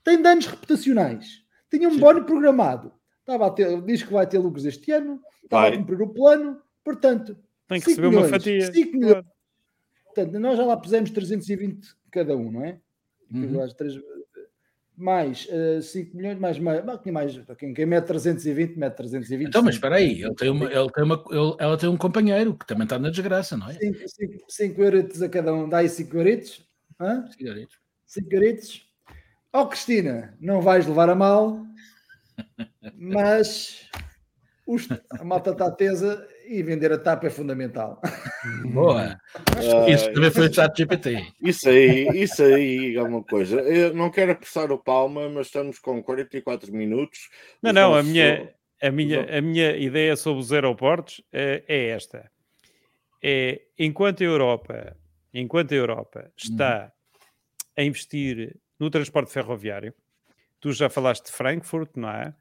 Tem danos reputacionais tinha um bónus programado. Estava ter, diz que vai ter lucros este ano, estava vai. a cumprir o plano, portanto, tem que receber milhões, uma fatia. 5 milhões. Portanto, nós já lá pusemos 320 cada um, não é? Uhum. Mais uh, 5 milhões, mais, mais, mais quem, quem mete 320, mete 320. Então, mas espera aí, ele tem, uma, ele tem uma, ele, ela tem um companheiro que também está na desgraça, não é? 5 euros a cada um, dá aí 5 euros. 5 euros. Oh, Cristina, não vais levar a mal, *laughs* mas os, a malta está tesa e vender a tapa é fundamental. *laughs* Boa. Uh, isso também foi o chat GPT. Isso aí, isso aí é uma coisa. Eu não quero apressar o palma, mas estamos com 44 minutos. Não, não, a minha, a, minha, a minha ideia sobre os aeroportos é, é esta. É, enquanto a Europa, enquanto a Europa está uhum. a investir no transporte ferroviário. Tu já falaste de Frankfurt, não é?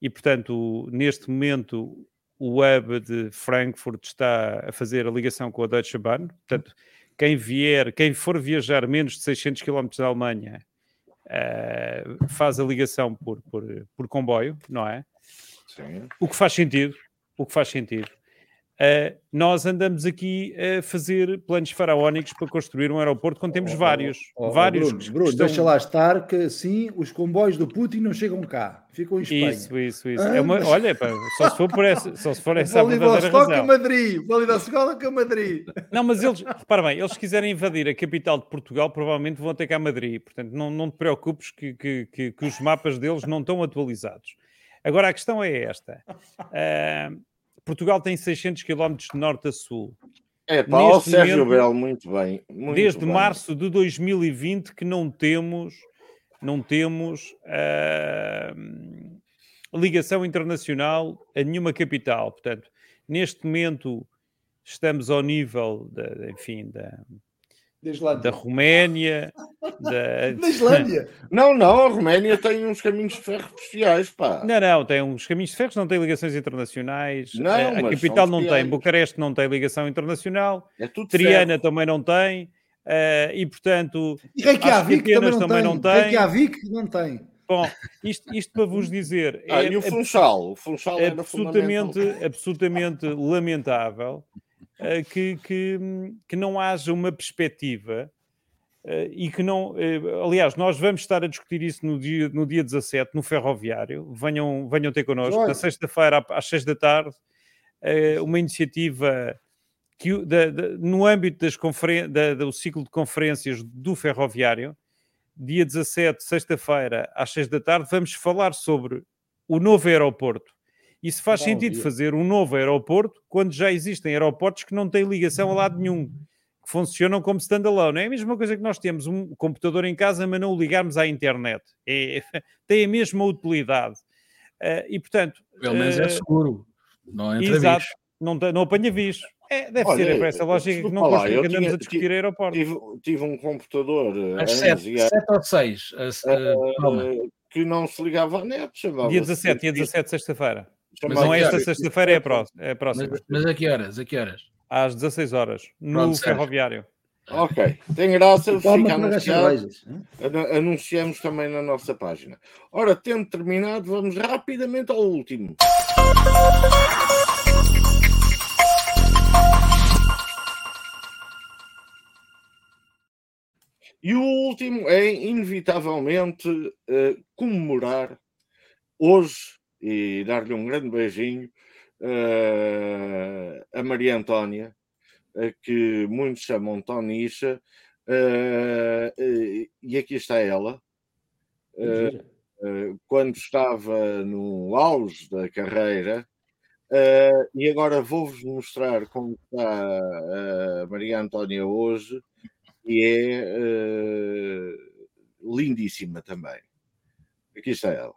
E, portanto, neste momento, o hub de Frankfurt está a fazer a ligação com a Deutsche Bahn. Portanto, quem vier, quem for viajar menos de 600 km da Alemanha, uh, faz a ligação por, por, por comboio, não é? Sim. O que faz sentido, o que faz sentido. Uh, nós andamos aqui a fazer planos faraónicos para construir um aeroporto quando temos oh, vários. Oh, oh, vários Bruno, Bruno estão... deixa lá estar que assim os comboios do Putin não chegam cá, ficam em Espanha. Isso, isso, isso. Ah, é uma... mas... Olha, pá, só se for por essa, só se for essa razão. a Madrid, escola com a Madrid. Não, mas eles, repara bem, eles quiserem invadir a capital de Portugal, provavelmente vão ter cá a Madrid. Portanto, não, não te preocupes que, que, que, que os mapas deles não estão atualizados. Agora, a questão é esta. Uh, Portugal tem 600 km de norte a sul. É, pá, o Sérgio momento, Bel, muito bem. Muito desde bem. março de 2020 que não temos, não temos uh, ligação internacional a nenhuma capital. Portanto, neste momento estamos ao nível, de, enfim, da, da Roménia. Da... *laughs* da Islândia? Não, não, a Roménia tem uns caminhos de ferro especiais, pá. Não, não, tem uns caminhos de ferro, não tem ligações internacionais. Não, a, a capital não tem, Bucareste não tem ligação internacional. É tudo Triana também não tem. Uh, e portanto, e Reykjavik também, não, também tem. não tem. Reykjavik não tem. Bom, isto, isto para vos dizer. Ah, é, e o Funchal? O Funchal é absolutamente, absolutamente lamentável que, que, que não haja uma perspectiva uh, e que não. Uh, aliás, nós vamos estar a discutir isso no dia, no dia 17, no Ferroviário. Venham, venham ter connosco, na sexta-feira, às seis da tarde, uma iniciativa. Que, da, da, no âmbito das da, do ciclo de conferências do Ferroviário, dia 17, sexta-feira, às 6 da tarde, vamos falar sobre o novo aeroporto e se faz Bom sentido dia. fazer um novo aeroporto quando já existem aeroportos que não têm ligação a lado nenhum, que funcionam como standalone. É a mesma coisa que nós temos um computador em casa, mas não o ligarmos à internet. É, *laughs* tem a mesma utilidade. Uh, e portanto. Pelo menos uh, é seguro. Não entra exato, não, não apanha bicho. É, deve Olha, ser é essa lógica que não lá, que andamos tinha, a discutir aeroportos. Tive, tive, um computador. Às 7 ou 6. Uh, que não se ligava à net. Dia 17, dia 17, sexta-feira. Mas não é esta sexta-feira, é a próxima. É a próxima. Mas, mas, a que horas? A que horas? Às 16 horas, no Pronto, ferroviário. Ok, tem graça, fica anunciado. Anunciamos também na nossa página. Ora, tendo terminado, vamos rapidamente ao último. E o último é, inevitavelmente, uh, comemorar hoje e dar-lhe um grande beijinho uh, a Maria Antónia, uh, que muitos chamam Tonicha, uh, e aqui está ela. quando estava no auge da carreira, e agora vou-vos mostrar como está a Maria Antónia hoje, e é lindíssima também. Aqui está ela.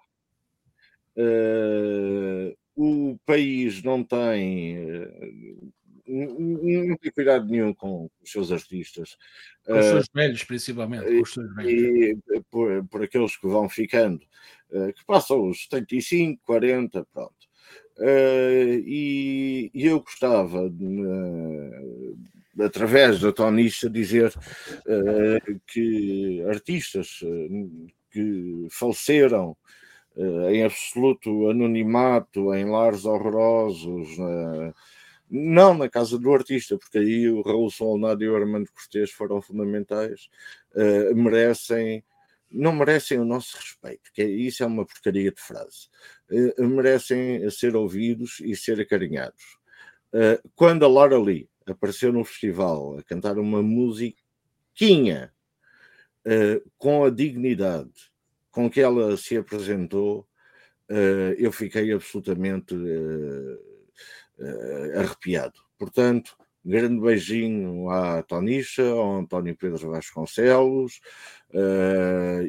Uh, o país não tem, uh, não tem cuidado nenhum com os seus artistas. Com os seus uh, velhos, principalmente. Com os seus velhos. E por, por aqueles que vão ficando, que passam os 75, 40, pronto. E, e, eu gostava, de, através da Tonista, dizer que artistas que faleceram eh, em absoluto anonimato, em lares horrorosos, não na casa do artista, porque aí o Raul Solnado e o Armando Cortês foram fundamentais, uh, merecem, não merecem o nosso respeito, que é, isso é uma porcaria de frase, uh, merecem ser ouvidos e ser acarinhados. Uh, quando a Laura Lee apareceu no festival a cantar uma musiquinha com a dignidade com que ela se apresentou, uh, eu fiquei absolutamente uh, uh, arrepiado. Portanto, grande beijinho à Tonicha, ao António Pedro Vasconcelos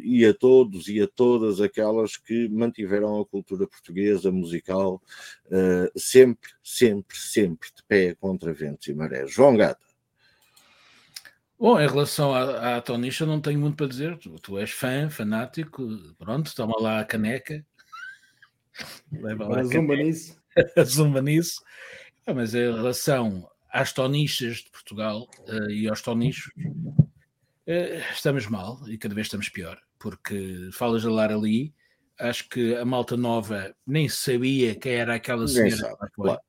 e a todos e a todas aquelas que mantiveram a cultura portuguesa musical sempre, sempre, sempre de pé contra ventos e marés. João Gata. Bom, em relação à, à Tonisha, não tenho muito para dizer. Tu, tu, és fã, fanático, pronto, toma lá a caneca. *laughs* Leva lá a zumba nisso. *laughs* zumba nisso. É, mas em relação às tonichas de Portugal uh, e aos tonichos, uh, estamos mal e cada vez estamos pior, porque falas da Lara ali, acho que a malta nova nem sabia quem era aquela senhora. Claro.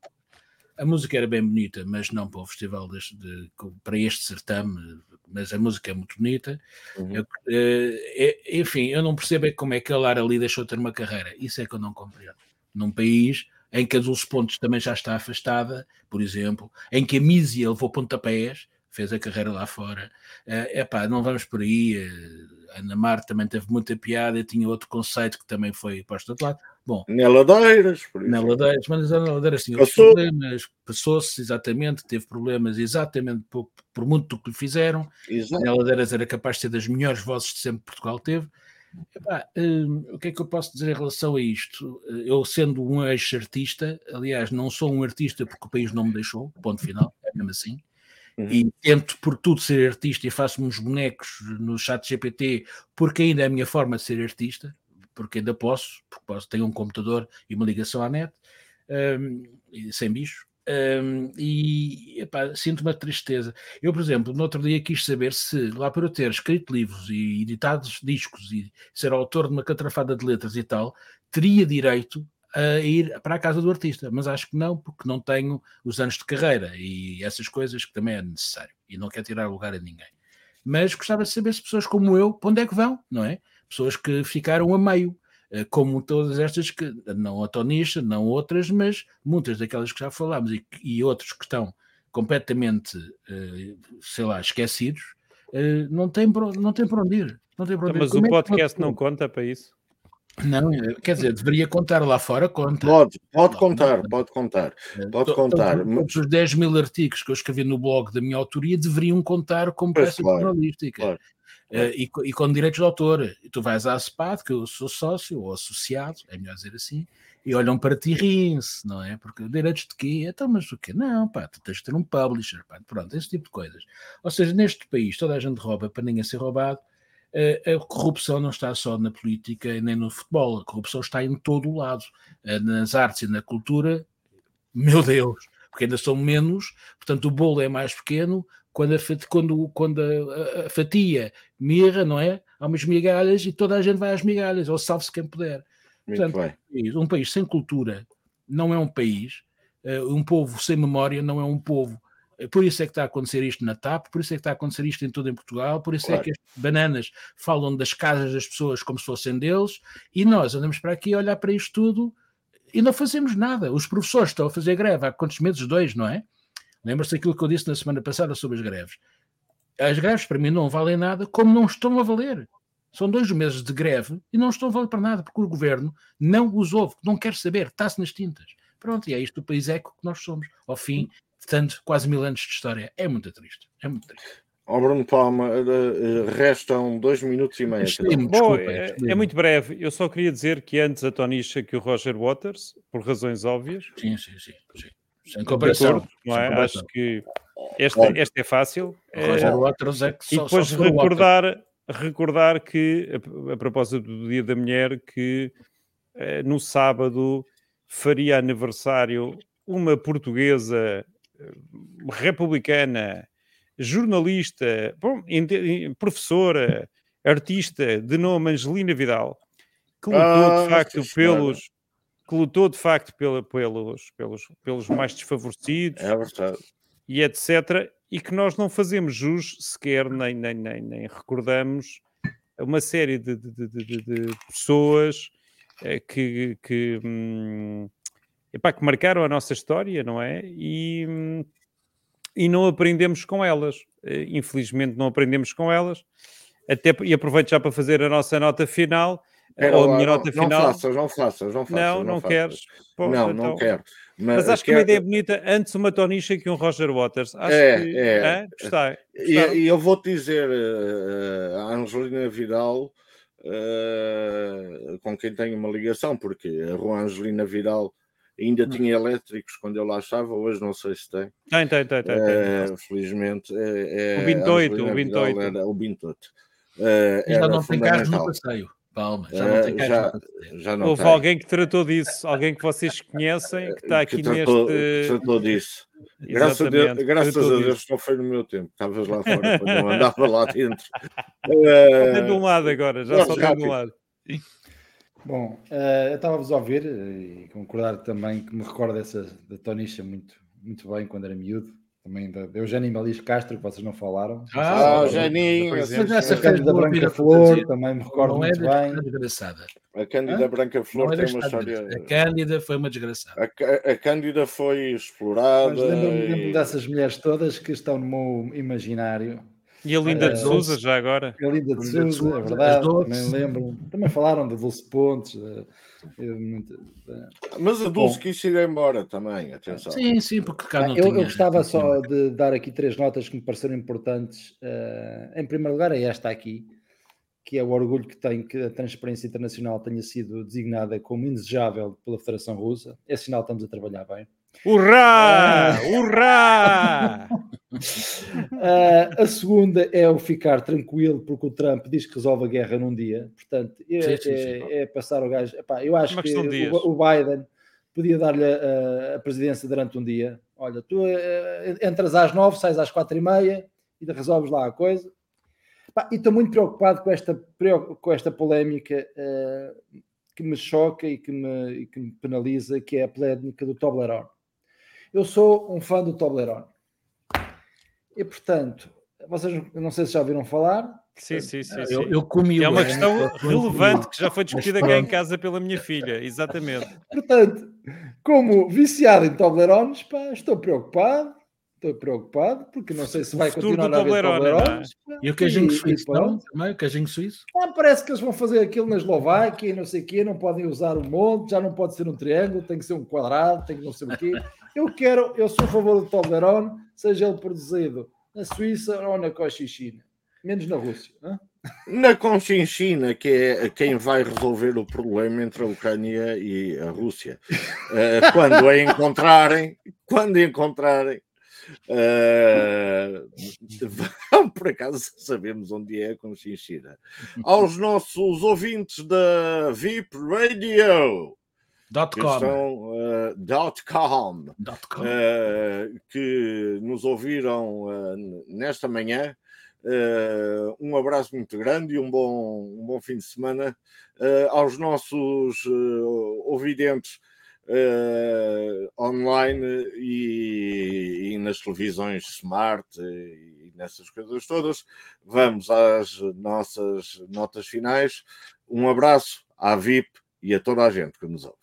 A música era bem bonita, mas não para o festival deste, de, para este certame, mas a música é muito bonita. Uhum. Eu, é, enfim, eu não percebo é como é que a Lara ali deixou de ter uma carreira. Isso é que eu não compreendo. Num país em que a Dulce Pontes também já está afastada, por exemplo, em que a Mísia levou pontapés, fez a carreira lá fora. É uh, pá, não vamos por aí. Uh, Ana Mar também teve muita piada tinha outro conceito que também foi posto de lado. Bom, Neladeiras, por Neladeiras, mas a Neladeiras tinha outros problemas, passou-se exatamente, teve problemas exatamente por, por muito do que lhe fizeram. Exato. Neladeiras era capaz de ser das melhores vozes de sempre que Portugal teve. Epá, hum, o que é que eu posso dizer em relação a isto? Eu, sendo um ex-artista, aliás, não sou um artista porque o país não me deixou, ponto final, é mesmo assim. Uhum. E tento por tudo ser artista e faço-me uns bonecos no chat GPT porque ainda é a minha forma de ser artista, porque ainda posso, porque posso, tenho um computador e uma ligação à net, um, sem bicho. Um, e epá, sinto uma tristeza. Eu, por exemplo, no outro dia quis saber se, lá para eu ter escrito livros e editados discos e ser autor de uma catrafada de letras e tal, teria direito a ir para a casa do artista, mas acho que não, porque não tenho os anos de carreira e essas coisas que também é necessário e não quero tirar lugar a ninguém. Mas gostava de saber se pessoas como eu, para onde é que vão, não é? Pessoas que ficaram a meio, eh, como todas estas que, não a Tonisha, não outras, mas muitas daquelas que já falámos e, e outros que estão completamente, eh, sei lá, esquecidos, eh, não tem, não tem para onde ir. Não tem para onde mas ir. o podcast é não conta para isso? Não, quer dizer, deveria contar lá fora, conta. Pode, pode contar, pode contar, pode contar. Todos os 10 mil artigos que eu escrevi no blog da minha autoria deveriam contar como peça claro, jornalística. Claro. Uh, e, e, com direitos de autor. E tu vais à SPAD, que eu sou sócio ou associado, é melhor dizer assim, e olham para ti e riem-se, não é? Porque direitos de quê? Então, mas o quê? Não, pá, tu tens de ter um publisher, pá, pronto, esse tipo de coisas. Ou seja, neste país toda a gente rouba para ninguém ser roubado, a corrupção não está só na política nem no futebol, a corrupção está em todo o lado, nas artes e na cultura, meu Deus, porque ainda são menos, portanto o bolo é mais pequeno, quando a, quando, quando a, a fatia mirra, não é? Há umas migalhas e toda a gente vai às migalhas, ou salve-se quem puder. Portanto, um país sem cultura não é um país, um povo sem memória não é um povo. Por isso é que está a acontecer isto na TAP, por isso é que está a acontecer isto em todo em Portugal, por isso é claro. é que as bananas falam das casas das pessoas como se fossem deles, e nós andamos para aqui a olhar para isto tudo e não fazemos nada. Os professores estão a fazer greve há quantos meses? Dois, não é? Lembra-se daquilo que eu disse na semana passada sobre as greves? As greves para mim não valem nada, como não estão a valer. São dois meses de greve e não estão a valer para nada, porque o governo não os ouve, não quer saber, está-se nas tintas. Pronto, e é isto o país eco que nós somos. Ao fim, tanto quase mil anos de história. É muito triste. É muito triste. Ó oh, Bruno Palma, eh, eh, restam dois minutos e meio. Sim, Bom, é, é, muito breve. Eu só queria dizer que antes a Tonisha que o Roger Waters, por razões óbvias. Sim, sim, sim. sim. Sem comparação. Acordo, não é? Acho que esta, esta é fácil. O Roger é... Waters é que só, E depois só recordar, recordar que, a, a, propósito do Dia da Mulher, que no sábado faria aniversário uma portuguesa republicana, jornalista, bom, professora, artista de nome Angelina Vidal, que lutou ah, de facto pelos que lutou de facto pela, pelos, pelos, pelos mais desfavorecidos é e etc. E que nós não fazemos jus sequer, nem, nem, nem, nem recordamos uma série de, de, de, de pessoas eh, que, que, hum, epá, que marcaram a nossa história, não é? E, e não aprendemos com elas. Eh, infelizmente não aprendemos com elas. Até, e aproveito já para fazer a nossa nota final. Era, ou a minha nota não, final. Não faças, não faças, não faças. Não, não, não queres. Pô, não, então... não quero. Mas, mas acho que, que uma ideia bonita, antes uma Tonicha que um Roger Waters. Acho é, que, é. Está, e, eu vou-te dizer, uh, a Angelina Vidal, uh, com quem tenho uma ligação, porque a rua Angelina Vidal Ainda hum. tinha elétricos quando eu lá estava, hoje não sei se tem. Tem, tem, tem. tem, é, tem. Felizmente. É, o 28, o 28. Era, o 28. É, já não tem carros no passeio. Palma, já não tem já, já não Houve tem. alguém que tratou disso, alguém que vocês *laughs* conhecem, que está aqui que tratou, neste. tratou disso. Graças, a Deus, graças a Deus não foi no meu tempo. Estavas lá fora quando eu *laughs* andava lá dentro. Só tem de um lado agora, já só tem de um lado. Bom, uh, eu estava-vos a ouvir e concordar também que me recordo essa da Tonisha muito, muito bem quando era miúdo. Também da de Eugênio Melis Castro, que vocês não falaram. Ah, ah Eugênio, a Cândida Branca Flor, também me recordo é muito bem. desgraçada. A Cândida Branca Flor Não é tem uma desgraçada. história. A Cândida foi uma desgraçada. A, a Cândida foi explorada. Mas lembro-me lembro-me e- dessas mulheres todas que estão no meu imaginário. E a Linda de Eh, Souza, já agora. A Linda de Souza, é verdade, também lembro. Também falaram de Dulce Pontes. Mas a Dulce quis ir embora também, atenção. Sim, sim, porque cá Ah, não eu, tinha. eu gostava só de dar aqui três notas que me pareceram importantes. Eh, em primeiro lugar, é esta aqui, que é o orgulho que tenho que a Transparência Internacional tenha sido designada como indesejável pela Federação Russa. É sinal que estamos a trabalhar bem. Hurrá! É. Hurrá! *laughs* Ah, a segunda é o ficar tranquilo, porque o Trump diz que resolve a guerra num dia. Portanto, é, Sim, sim, sim. é- é passar o gajo. Epá, eu acho Uma que o, o Biden podia dar-lhe a, a presidência durante um dia. Olha, tu eh, entras às nove, sais às quatro e meia e resolves lá a coisa. Epá, e estou muito preocupado com esta, com esta polémica eh, que me choca e que me, e que me penaliza, que é a polémica do Toblerone. Eu sou um fã do Toblerone. E portanto, vocês não sei se já ouviram falar. Sim, sim, sim. sim. Eu, eu comi É uma bem, questão relevante que já foi discutida cá em casa pela minha filha, exatamente. Portanto, como viciado em Toblerones, pá, estou preocupado. Estou preocupado porque não sei se vai futuro continuar do a haver Toblerone, não é? E o queijinho suíço, não? Também o queijinho suíço? Ah, parece que eles vão fazer aquilo na Eslováquia e não sei o quê, não podem usar um monte, já não pode ser um triângulo, tem que ser um quadrado, tem que não sei o quê. Eu quero, eu sou a favor do Toblerone, seja ele produzido na Suíça ou na Cochichina, menos na Rússia. hã? Na Conchinchina, que é quem vai resolver o problema entre a Ucrânia e a Rússia. Eh, quando a encontrarem, quando encontrarem, eh, *laughs* por acaso sabemos onde é a Conchinchina. Aos nossos ouvintes da VIP Radio, Dot com. estão eh, dot .com, Dot com. eh, que nos ouviram eh, nesta manhã. Um abraço muito grande e um bom, um bom fim de semana aos nossos ouvidentes eh, online e, e nas televisões smart e, e nessas coisas todas. Vamos às nossas notas finais. Um abraço à VIP e a toda a gente que nos ouve.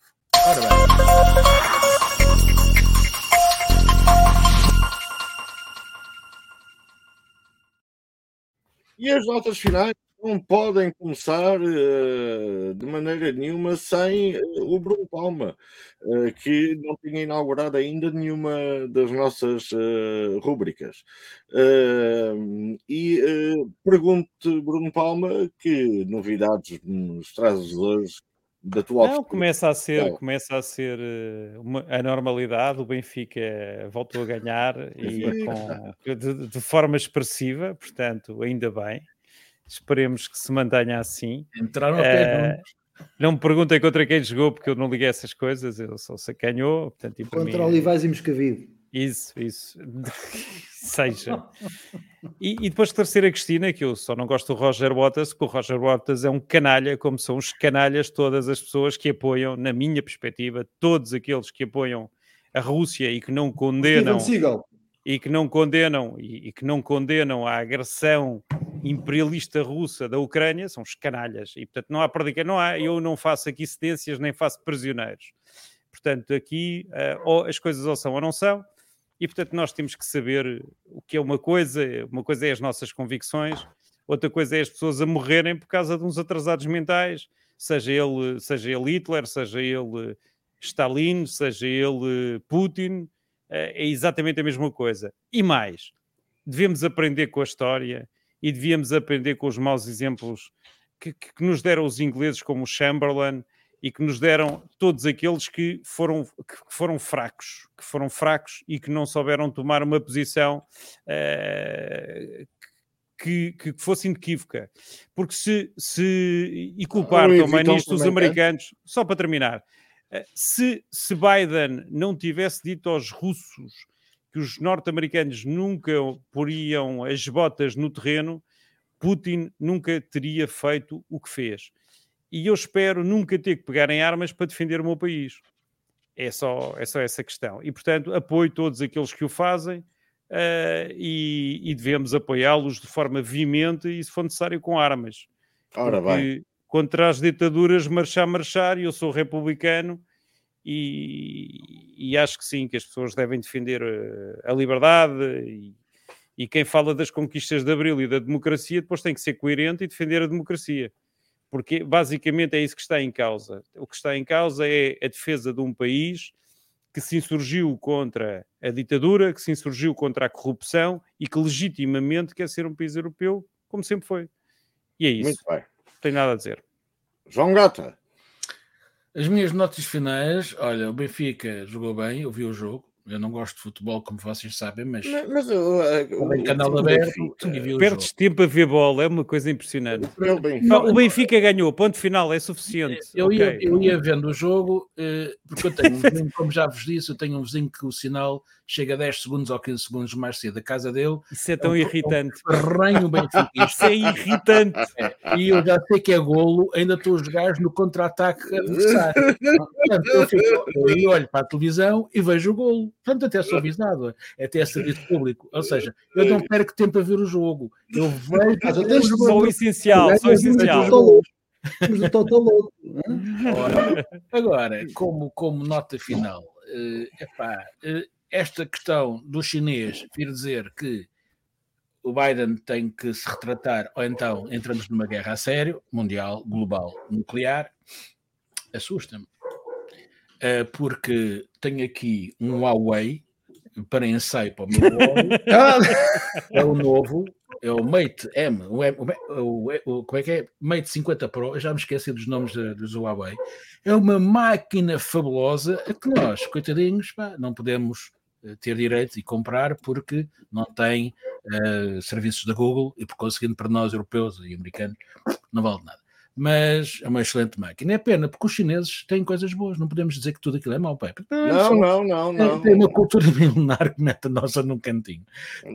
E as notas finais não podem começar eh, de maneira nenhuma sem eh, o Bruno Palma, eh, que não tinha inaugurado ainda nenhuma das nossas rúbricas. E pergunto, Bruno Palma, que novidades nos trazes hoje da tua Não, começa a ser, Não. começa a ser uma, a normalidade. O Benfica voltou a ganhar *laughs* e com- de, de forma expressiva, portanto, ainda bem. Esperemos que se mantenha assim. Entraram a pé juntos. não me perguntem contra quem jogou, porque eu não liguei essas coisas, eu só sei quem ganhou, portanto, Contra mim, Olivais e Moscavide. Isso, isso. *laughs* Seja. E, e depois esclarecer a Cristina que eu só não gosto do Roger Waters, porque o Roger Waters é um canalha, como são os canalhas todas as pessoas que apoiam, na minha perspectiva, todos aqueles que apoiam a Rússia e que não condenam Steven Seagal. E que não condenam e, e que não condenam a agressão imperialista russa da Ucrânia são os canalhas e portanto não há predica, não há, eu não faço aqui cedências nem faço prisioneiros. Portanto, aqui eh, ou as coisas ou são ou não são, e portanto nós temos que saber o que é uma coisa, uma coisa é as nossas convicções, outra coisa é as pessoas a morrerem por causa de uns atrasados mentais, seja ele, seja ele Hitler, seja ele Stalin, seja ele Putin, é exatamente a mesma coisa. E mais, devemos aprender com a história e devíamos aprender com os maus exemplos que, que- que nos deram os ingleses, como o Chamberlain, e que nos deram todos aqueles que foram, que foram fracos, que foram fracos e que não souberam tomar uma posição eh, que, que fosse inequívoca. Porque se, se e culpar também nisto os tem. americanos, só para terminar, eh, se, se Biden não tivesse dito aos russos que os norte-americanos nunca poriam as botas no terreno, Putin nunca teria feito o que fez. E eu espero nunca ter que pegar em armas para defender o meu país. É só, é só essa questão. E, portanto, apoio todos aqueles que o fazem uh, e, e, devemos apoiá-los de forma veemente e, se for necessário, com armas. Ora bem. Contra as ditaduras, marchar, marchar, e eu sou republicano e, e, acho que sim, que as pessoas devem defender a, a liberdade e, e, quem fala das conquistas de Abril e da democracia depois tem que ser coerente e defender a democracia. Porque basicamente é isso que está em causa. O que está em causa é a defesa de um país que se insurgiu contra a ditadura, que se insurgiu contra a corrupção e que legitimamente quer ser um país europeu, como sempre foi. E é isso. Muito bem. Não tem nada a dizer. João Gata. As minhas notas finais, olha, o Benfica jogou bem, eu vi o jogo, eu não gosto de futebol, como vocês sabem, mas. Mas, mas o, canal aberto, perdes tempo a ver bola, é uma coisa impressionante. O Benfica ganhou, ponto final, é suficiente. Eu, okay. ia, eu ia vendo o jogo, uh, porque eu tenho um vizinho, *laughs* como já vos disse, eu tenho um vizinho que o sinal chega 10 segundos ou 15 segundos mais cedo da casa dele. Isso é tão é um, irritante. Um Benfica. Isso é irritante. É, e eu já sei que é golo, ainda estou a jogar no contra-ataque adversário. *laughs* Portanto, eu, fico, eu olho para a televisão e vejo o golo. Portanto, até sou avisado, é até serviço público. Ou seja, eu não perco tempo a ver o jogo. Eu vejo. só o essencial, só o essencial. Mas o total louco. Agora, como, como nota final, uh, epá, uh, esta questão do chinês vir dizer que o Biden tem que se retratar, ou então entramos numa guerra a sério, mundial, global, nuclear, assusta-me. Uh, porque tenho aqui um Huawei para ensaio para o meu *laughs* é o novo, é o Mate M, o, o, o, como é que é? Mate 50 Pro, eu já me esqueci dos nomes dos Huawei. É uma máquina fabulosa que nós, coitadinhos, pá, não podemos eh, ter direito e comprar porque não tem uh, serviços da Google e por conseguinte para nós europeus e americanos não vale nada mas é uma excelente máquina. É pena, porque os chineses têm coisas boas, não podemos dizer que tudo aquilo é mau, pai. Não, não, não, não. Tem uma cultura *laughs* milenar que mete a nossa num cantinho.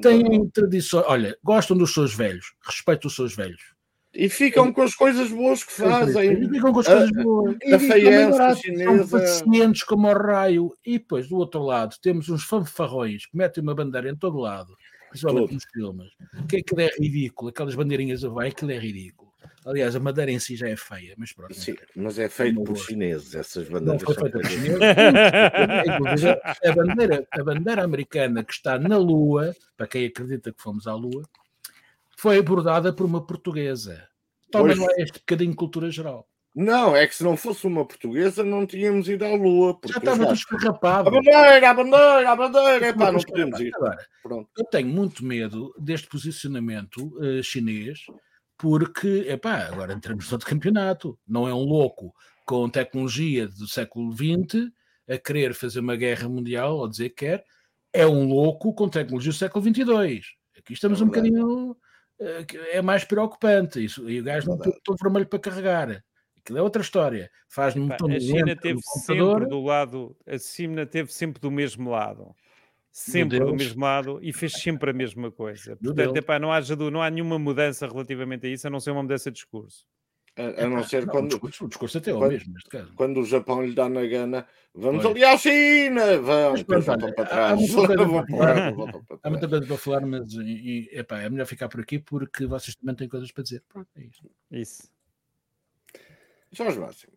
Têm tradições, olha, gostam dos seus velhos, respeitam os seus velhos. E ficam com as coisas boas que fazem. E ficam com as coisas boas. A, a faiança chinesa. São pacientes como o raio. E depois, do outro lado, temos uns fanfarrões que metem uma bandeira em todo lado, principalmente nos filmes. Que aquilo é ridículo, aquelas bandeirinhas a vai, aquilo é ridículo. Aliás, a madeira em si já é feia, mas pronto. Sim, mas é feito por chineses, essas bandeiras. Não foi feita por chineses. *laughs* a, bandeira, a bandeira americana que está na Lua, para quem acredita que fomos à Lua, foi abordada por uma portuguesa. Toma lá este bocadinho de cultura geral. Não, é que se não fosse uma portuguesa não tínhamos ido à Lua. Já estava tudo escarrapado. A bandeira, a bandeira, a bandeira. Epá, não podemos ir. Agora, Pronto. eu tenho muito medo deste posicionamento uh, chinês porque, epá, agora entramos no outro campeonato, não é um louco com tecnologia do século XX a querer fazer uma guerra mundial ou dizer que quer, é um louco com tecnologia do século XXII. Aqui estamos é um bocadinho. Eh, é mais preocupante isso. E o gajo não tem todo vermelho para carregar. Aquilo é outra história. Faz-me um A China teve sempre do lado, a China teve sempre do mesmo lado sempre do mesmo lado e fez sempre a mesma coisa. Portanto, epá, não, haja, não há nenhuma mudança relativamente a isso, a não ser uma mudança de discurso. A, a não ser não, quando. O discurso, o discurso até é o quando, mesmo, neste caso. Quando o Japão lhe dá na gana, vamos ali à China! Vamos, voltam *laughs* para trás. Há muita coisa para falar, mas e, epá, é melhor ficar por aqui porque vocês também têm coisas para dizer. Pronto, é isso. Isso. Jorge Máximo.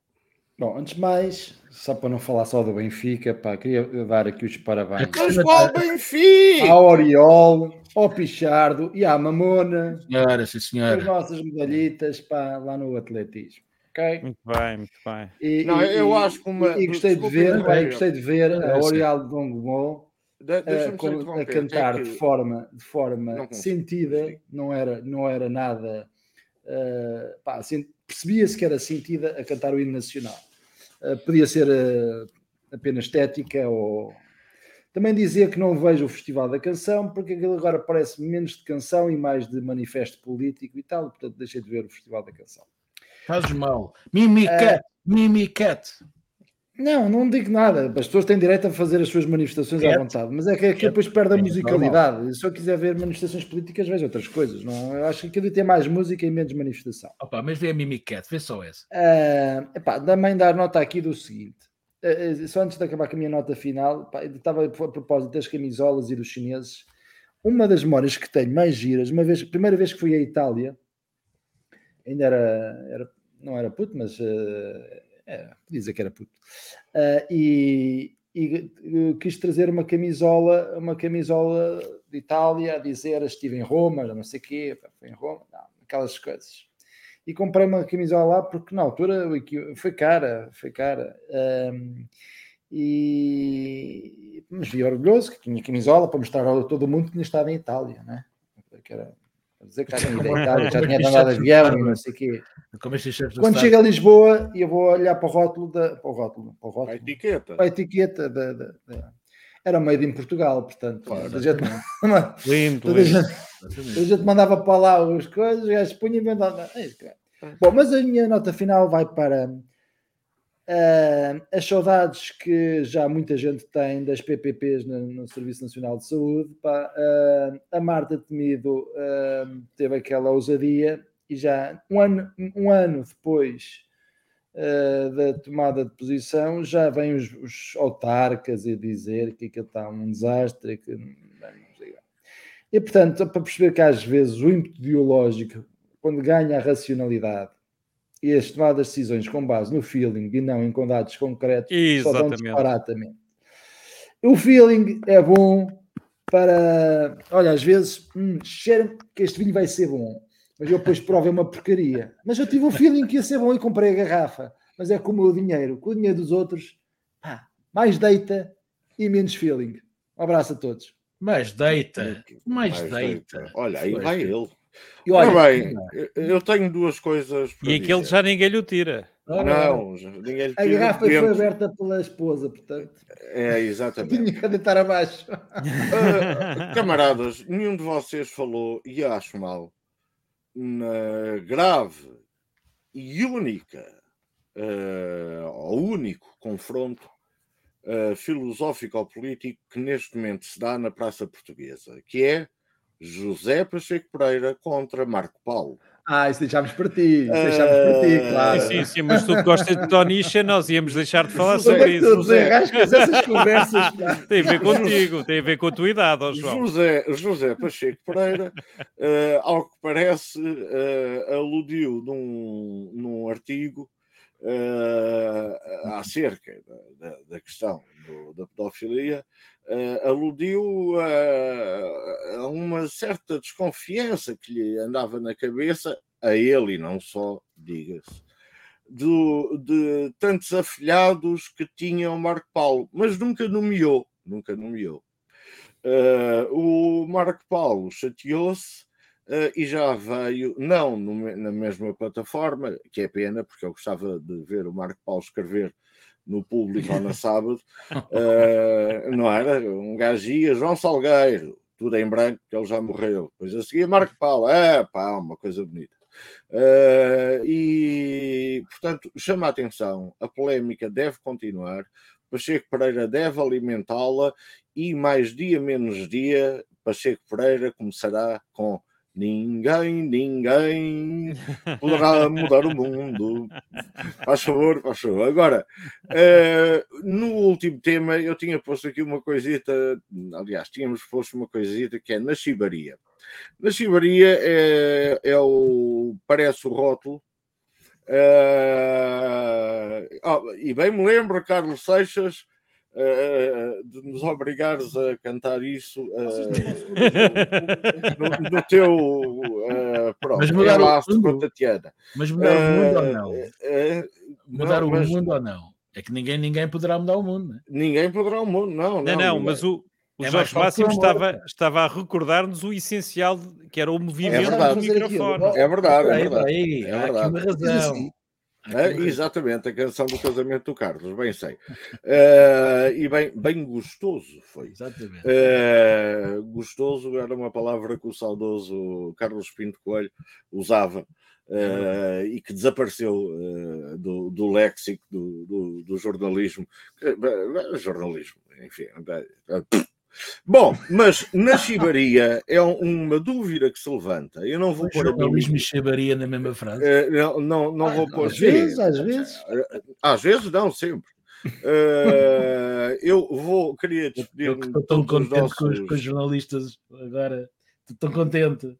Bom, antes de mais, só para não falar só do Benfica, pá, queria dar aqui os parabéns. Mas qual Benfica? Ao Oriol, ao Pichardo e à Mamona. Senhora, sim senhora. As nossas medalhitas, pá, lá no atletismo. Okay? Muito bem, muito bem. E, não, e, eu acho que uma... E, gostei de ver, pá, gostei de ver a Oriol de Dongmo a, a cantar é que... de forma, de forma não sentida, não era, não era nada... Uh, pá, assim, percebia-se que era sentida a cantar o hino nacional. Eh, podia ser uh, apenas estética ou também dizer que não vejo o Festival da Canção, porque aquilo agora parece menos de canção e mais de manifesto político e tal, portanto deixei de ver o Festival da Canção. Fazes mal. Mimicat, uh, Mimicat. Não, não digo nada. As pessoas têm direito a fazer as suas manifestações Cat. à vontade, mas é que, é que depois perde a musicalidade. Se eu quiser ver manifestações políticas, vejo outras coisas. Não? Eu acho que aquilo tem mais música e menos manifestação. Opa, mas vê a Mimicat, vê só essa. Uh, epá, também dar nota aqui do seguinte: uh, só antes de acabar com a minha nota final, pá, estava a propósito das camisolas e dos chineses. Uma das memórias que tenho mais giras, uma vez, primeira vez que fui à Itália, ainda era, era não era puto, mas uh, era, dizer que era puto, uh, e, e quis trazer uma camisola, uma camisola de Itália, a dizer estive em Roma, não sei o quê, em Roma, não, aquelas coisas. E comprei uma camisola lá porque na altura foi cara, foi cara. Um, e mas vi orgulhoso que tinha camisola para mostrar a todo mundo que tinha estado em Itália, né? Que era dizer que *laughs* *laughs* já tinha ido Itália, já tinha andado de avião e não sei o quê. Quando chega a Lisboa, eu vou olhar para o rótulo da. Para o rótulo, para o rótulo. A etiqueta. Para a etiqueta da. da, da era made in Portugal, portanto. Claro, a gente, *laughs* lindo, toda, lindo. A gente, mandava para lá as coisas, os gajos punham e inventavam. Bom, mas a minha nota final vai para Uh, as saudades que já muita gente tem das PPPs no, no Serviço Nacional de Saúde, pá, uh, a Marta Temido uh, teve aquela ousadia e já um ano, um ano depois da tomada de posição já vêm os, os, autarcas a dizer que aquilo está um desastre. Que, e portanto, para perceber que às vezes o ímpeto ideológico, quando ganha a racionalidade, e as tomadas de decisões com base no feeling e não em dados concretos Exatamente. só dão O feeling é bom para. Olha, às vezes, hum, cheira que este vinho vai ser bom, mas eu depois provo é uma porcaria. Mas eu tive o feeling que ia ser bom e comprei a garrafa. Mas é com o meu dinheiro, com o dinheiro dos outros, pá, mais deita e menos feeling. Um abraço a todos. Mais deita, mais, mais deita. deita. Olha, aí vai ele. E olha, bem, eu tenho duas coisas. e aquele já ninguém lhe tira. Não, ninguém lhe tira. A garrafa foi aberta pela esposa, portanto. É, exatamente. *laughs* Tinha que deitar abaixo. Uh, camaradas, nenhum de vocês falou, e acho mal, na grave e única, uh, ou único confronto uh, filosófico-político que neste momento se dá na Praça Portuguesa, que é José Pacheco Pereira contra Marco Paulo. Ah, isso deixámos para ti, isso deixámos para ti, ah, claro. Sim, sim, mas tu gostas de Tonicha, nós íamos deixar de falar sobre isso. José, essas conversas. *laughs* Tem a ver contigo, tem a ver com a tua idade, oh João. José, José Pacheco Pereira, uh, ao que parece, uh, aludiu num, num artigo uh, acerca da, da, questão do, da pedofilia, uh, aludiu a, a, uma certa desconfiança que lhe andava na cabeça, a ele e não só, diga-se, de tantos afilhados que tinha o Marco Paulo, mas nunca nomeou, nunca nomeou. Uh, o Marco Paulo chateou-se uh, e já veio, não no, na mesma plataforma, que é pena, porque eu gostava de ver o Marco Paulo escrever no público ou na *laughs* sábado, uh, não era? Um gajo ia, João Salgueiro, tudo em branco, que ele já morreu. Depois a seguir, Marco Paulo, é pá, uma coisa bonita. Uh, e, portanto, chama a atenção, a polémica deve continuar, Pacheco Pereira deve alimentá-la e mais dia menos dia, Pacheco Pereira começará com Ninguém, ninguém *laughs* poderá mudar o mundo. Faz favor, faz favor. Agora, uh, no último tema, eu tinha posto aqui uma coisita, aliás, tínhamos posto uma coisita que é na chibaria. Na chibaria é, é o, parece o rótulo. Uh, oh, e bem me lembro, Carlos Seixas, uh, de nos obrigares a cantar isso uh, no, no, teu uh, pronto, mas mudar o mundo, Tatiana. Mas mudar o mundo ou não? mudar não, o mas, mundo ou não? É que ninguém, ninguém poderá mudar o mundo. Né? Ninguém poderá o mundo, não. Não, não, não mas o, o é Jorge Máximo estava, estava a recordar-nos o essencial, que era o movimento é do microfone. É verdade, é verdade. Aí, é verdade. Há aqui uma razão. É, exatamente, a canção do casamento do Carlos, bem sei. Uh, e bem, bem gostoso foi. Exatamente. Uh, gostoso era uma palavra que o saudoso Carlos Pinto Coelho usava uh, e que desapareceu do, do léxico do, do, do jornalismo. jornalismo, enfim. Bom, mas na chibaria é uma dúvida que se levanta. Eu não vou o pôr jornalismo e chibaria na mesma frase. Uh, não, não, não ah, vou pôr. Às vezes, às vezes. Às vezes, não, sempre. Uh, eu vou, queria despedir-me. Estou tão contente nossos... com, os, com, os, jornalistas agora. Estou tão contente.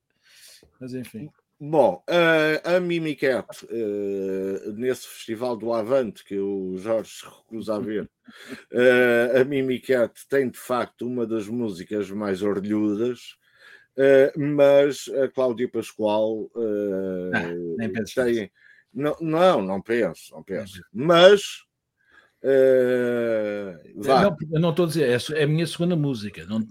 Mas enfim. Bom, uh, a Mimicat, uh, nesse festival do Avante, que o Jorge se recusa a ver, uh, a Mimicat tem de facto uma das músicas mais orlhudas, mas a Cláudia Pascoal ah, tem. Não, não, não penso, não penso. Mas Uh, não, eu não estou a dizer, é, é a minha segunda música. Não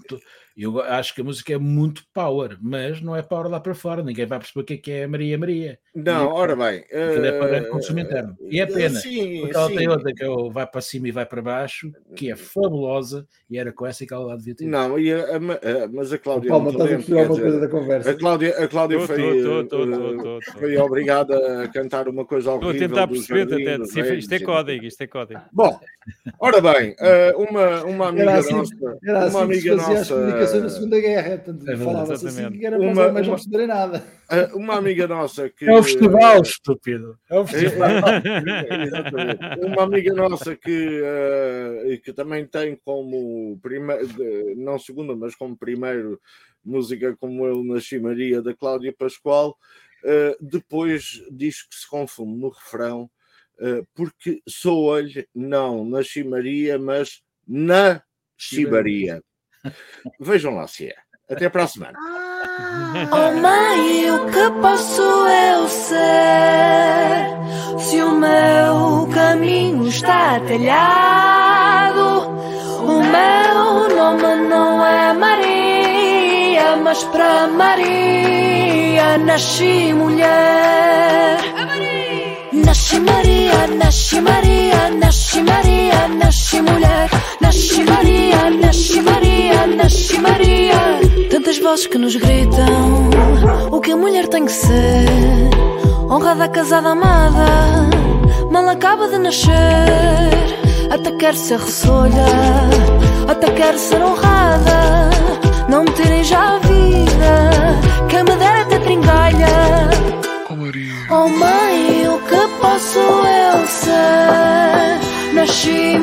eu acho que a música é muito power, mas não é power lá para fora. Ninguém vai perceber o que é, que é Maria Maria. Não, ora bem. Uh, é para uh, consumo interno. E é pena. Sim, porque ela sim. tem outra que é o vai para cima e vai para baixo, que é fabulosa, e era com essa que ela lá devia ter. Não, e a, a, a, mas a Cláudia. Palma, estás a perceber alguma coisa da conversa. A Cláudia, a Cláudia foi, tô, tô, tô, foi obrigada a cantar uma coisa horrível. Estou a tentar perceber, até, isto é código, isto é código. Bom, ora bem, uh, uma, uma amiga era assim, nossa. Era assim uma amiga nossa. Na Segunda Guerra, é falava-se assim que era uma, mas não perceberem nada. Uh, *laughs* uma amiga nossa que. É o festival, estúpido. É o festival. *laughs* uma amiga nossa que, uh, que também tem como primeiro, não segunda, mas como primeiro música como Eu Nasci Maria, da Cláudia Pascoal. Uh, depois diz que se confunde no refrão eh, porque sou-lhe não na Chimaria, mas na Chimaria. Vejam lá se é. Até para a semana. Oh mãe, o que posso eu ser se o meu caminho está telhado? O meu nome não é Maria, mas para Maria nasci mulher. Nasce Maria, nasce Maria, nasce Maria, nasce mulher. Nasce Maria, nasce Maria, nasce Maria. Tantas vozes que nos gritam o que a mulher tem que ser. Honrada, casada, amada, mal acaba de nascer. Até quer ser ressolha, até quer ser honrada. Não me tirem já a vida, quem me dera até tringalha. Oh mãe, o que posso eu ser? Nasci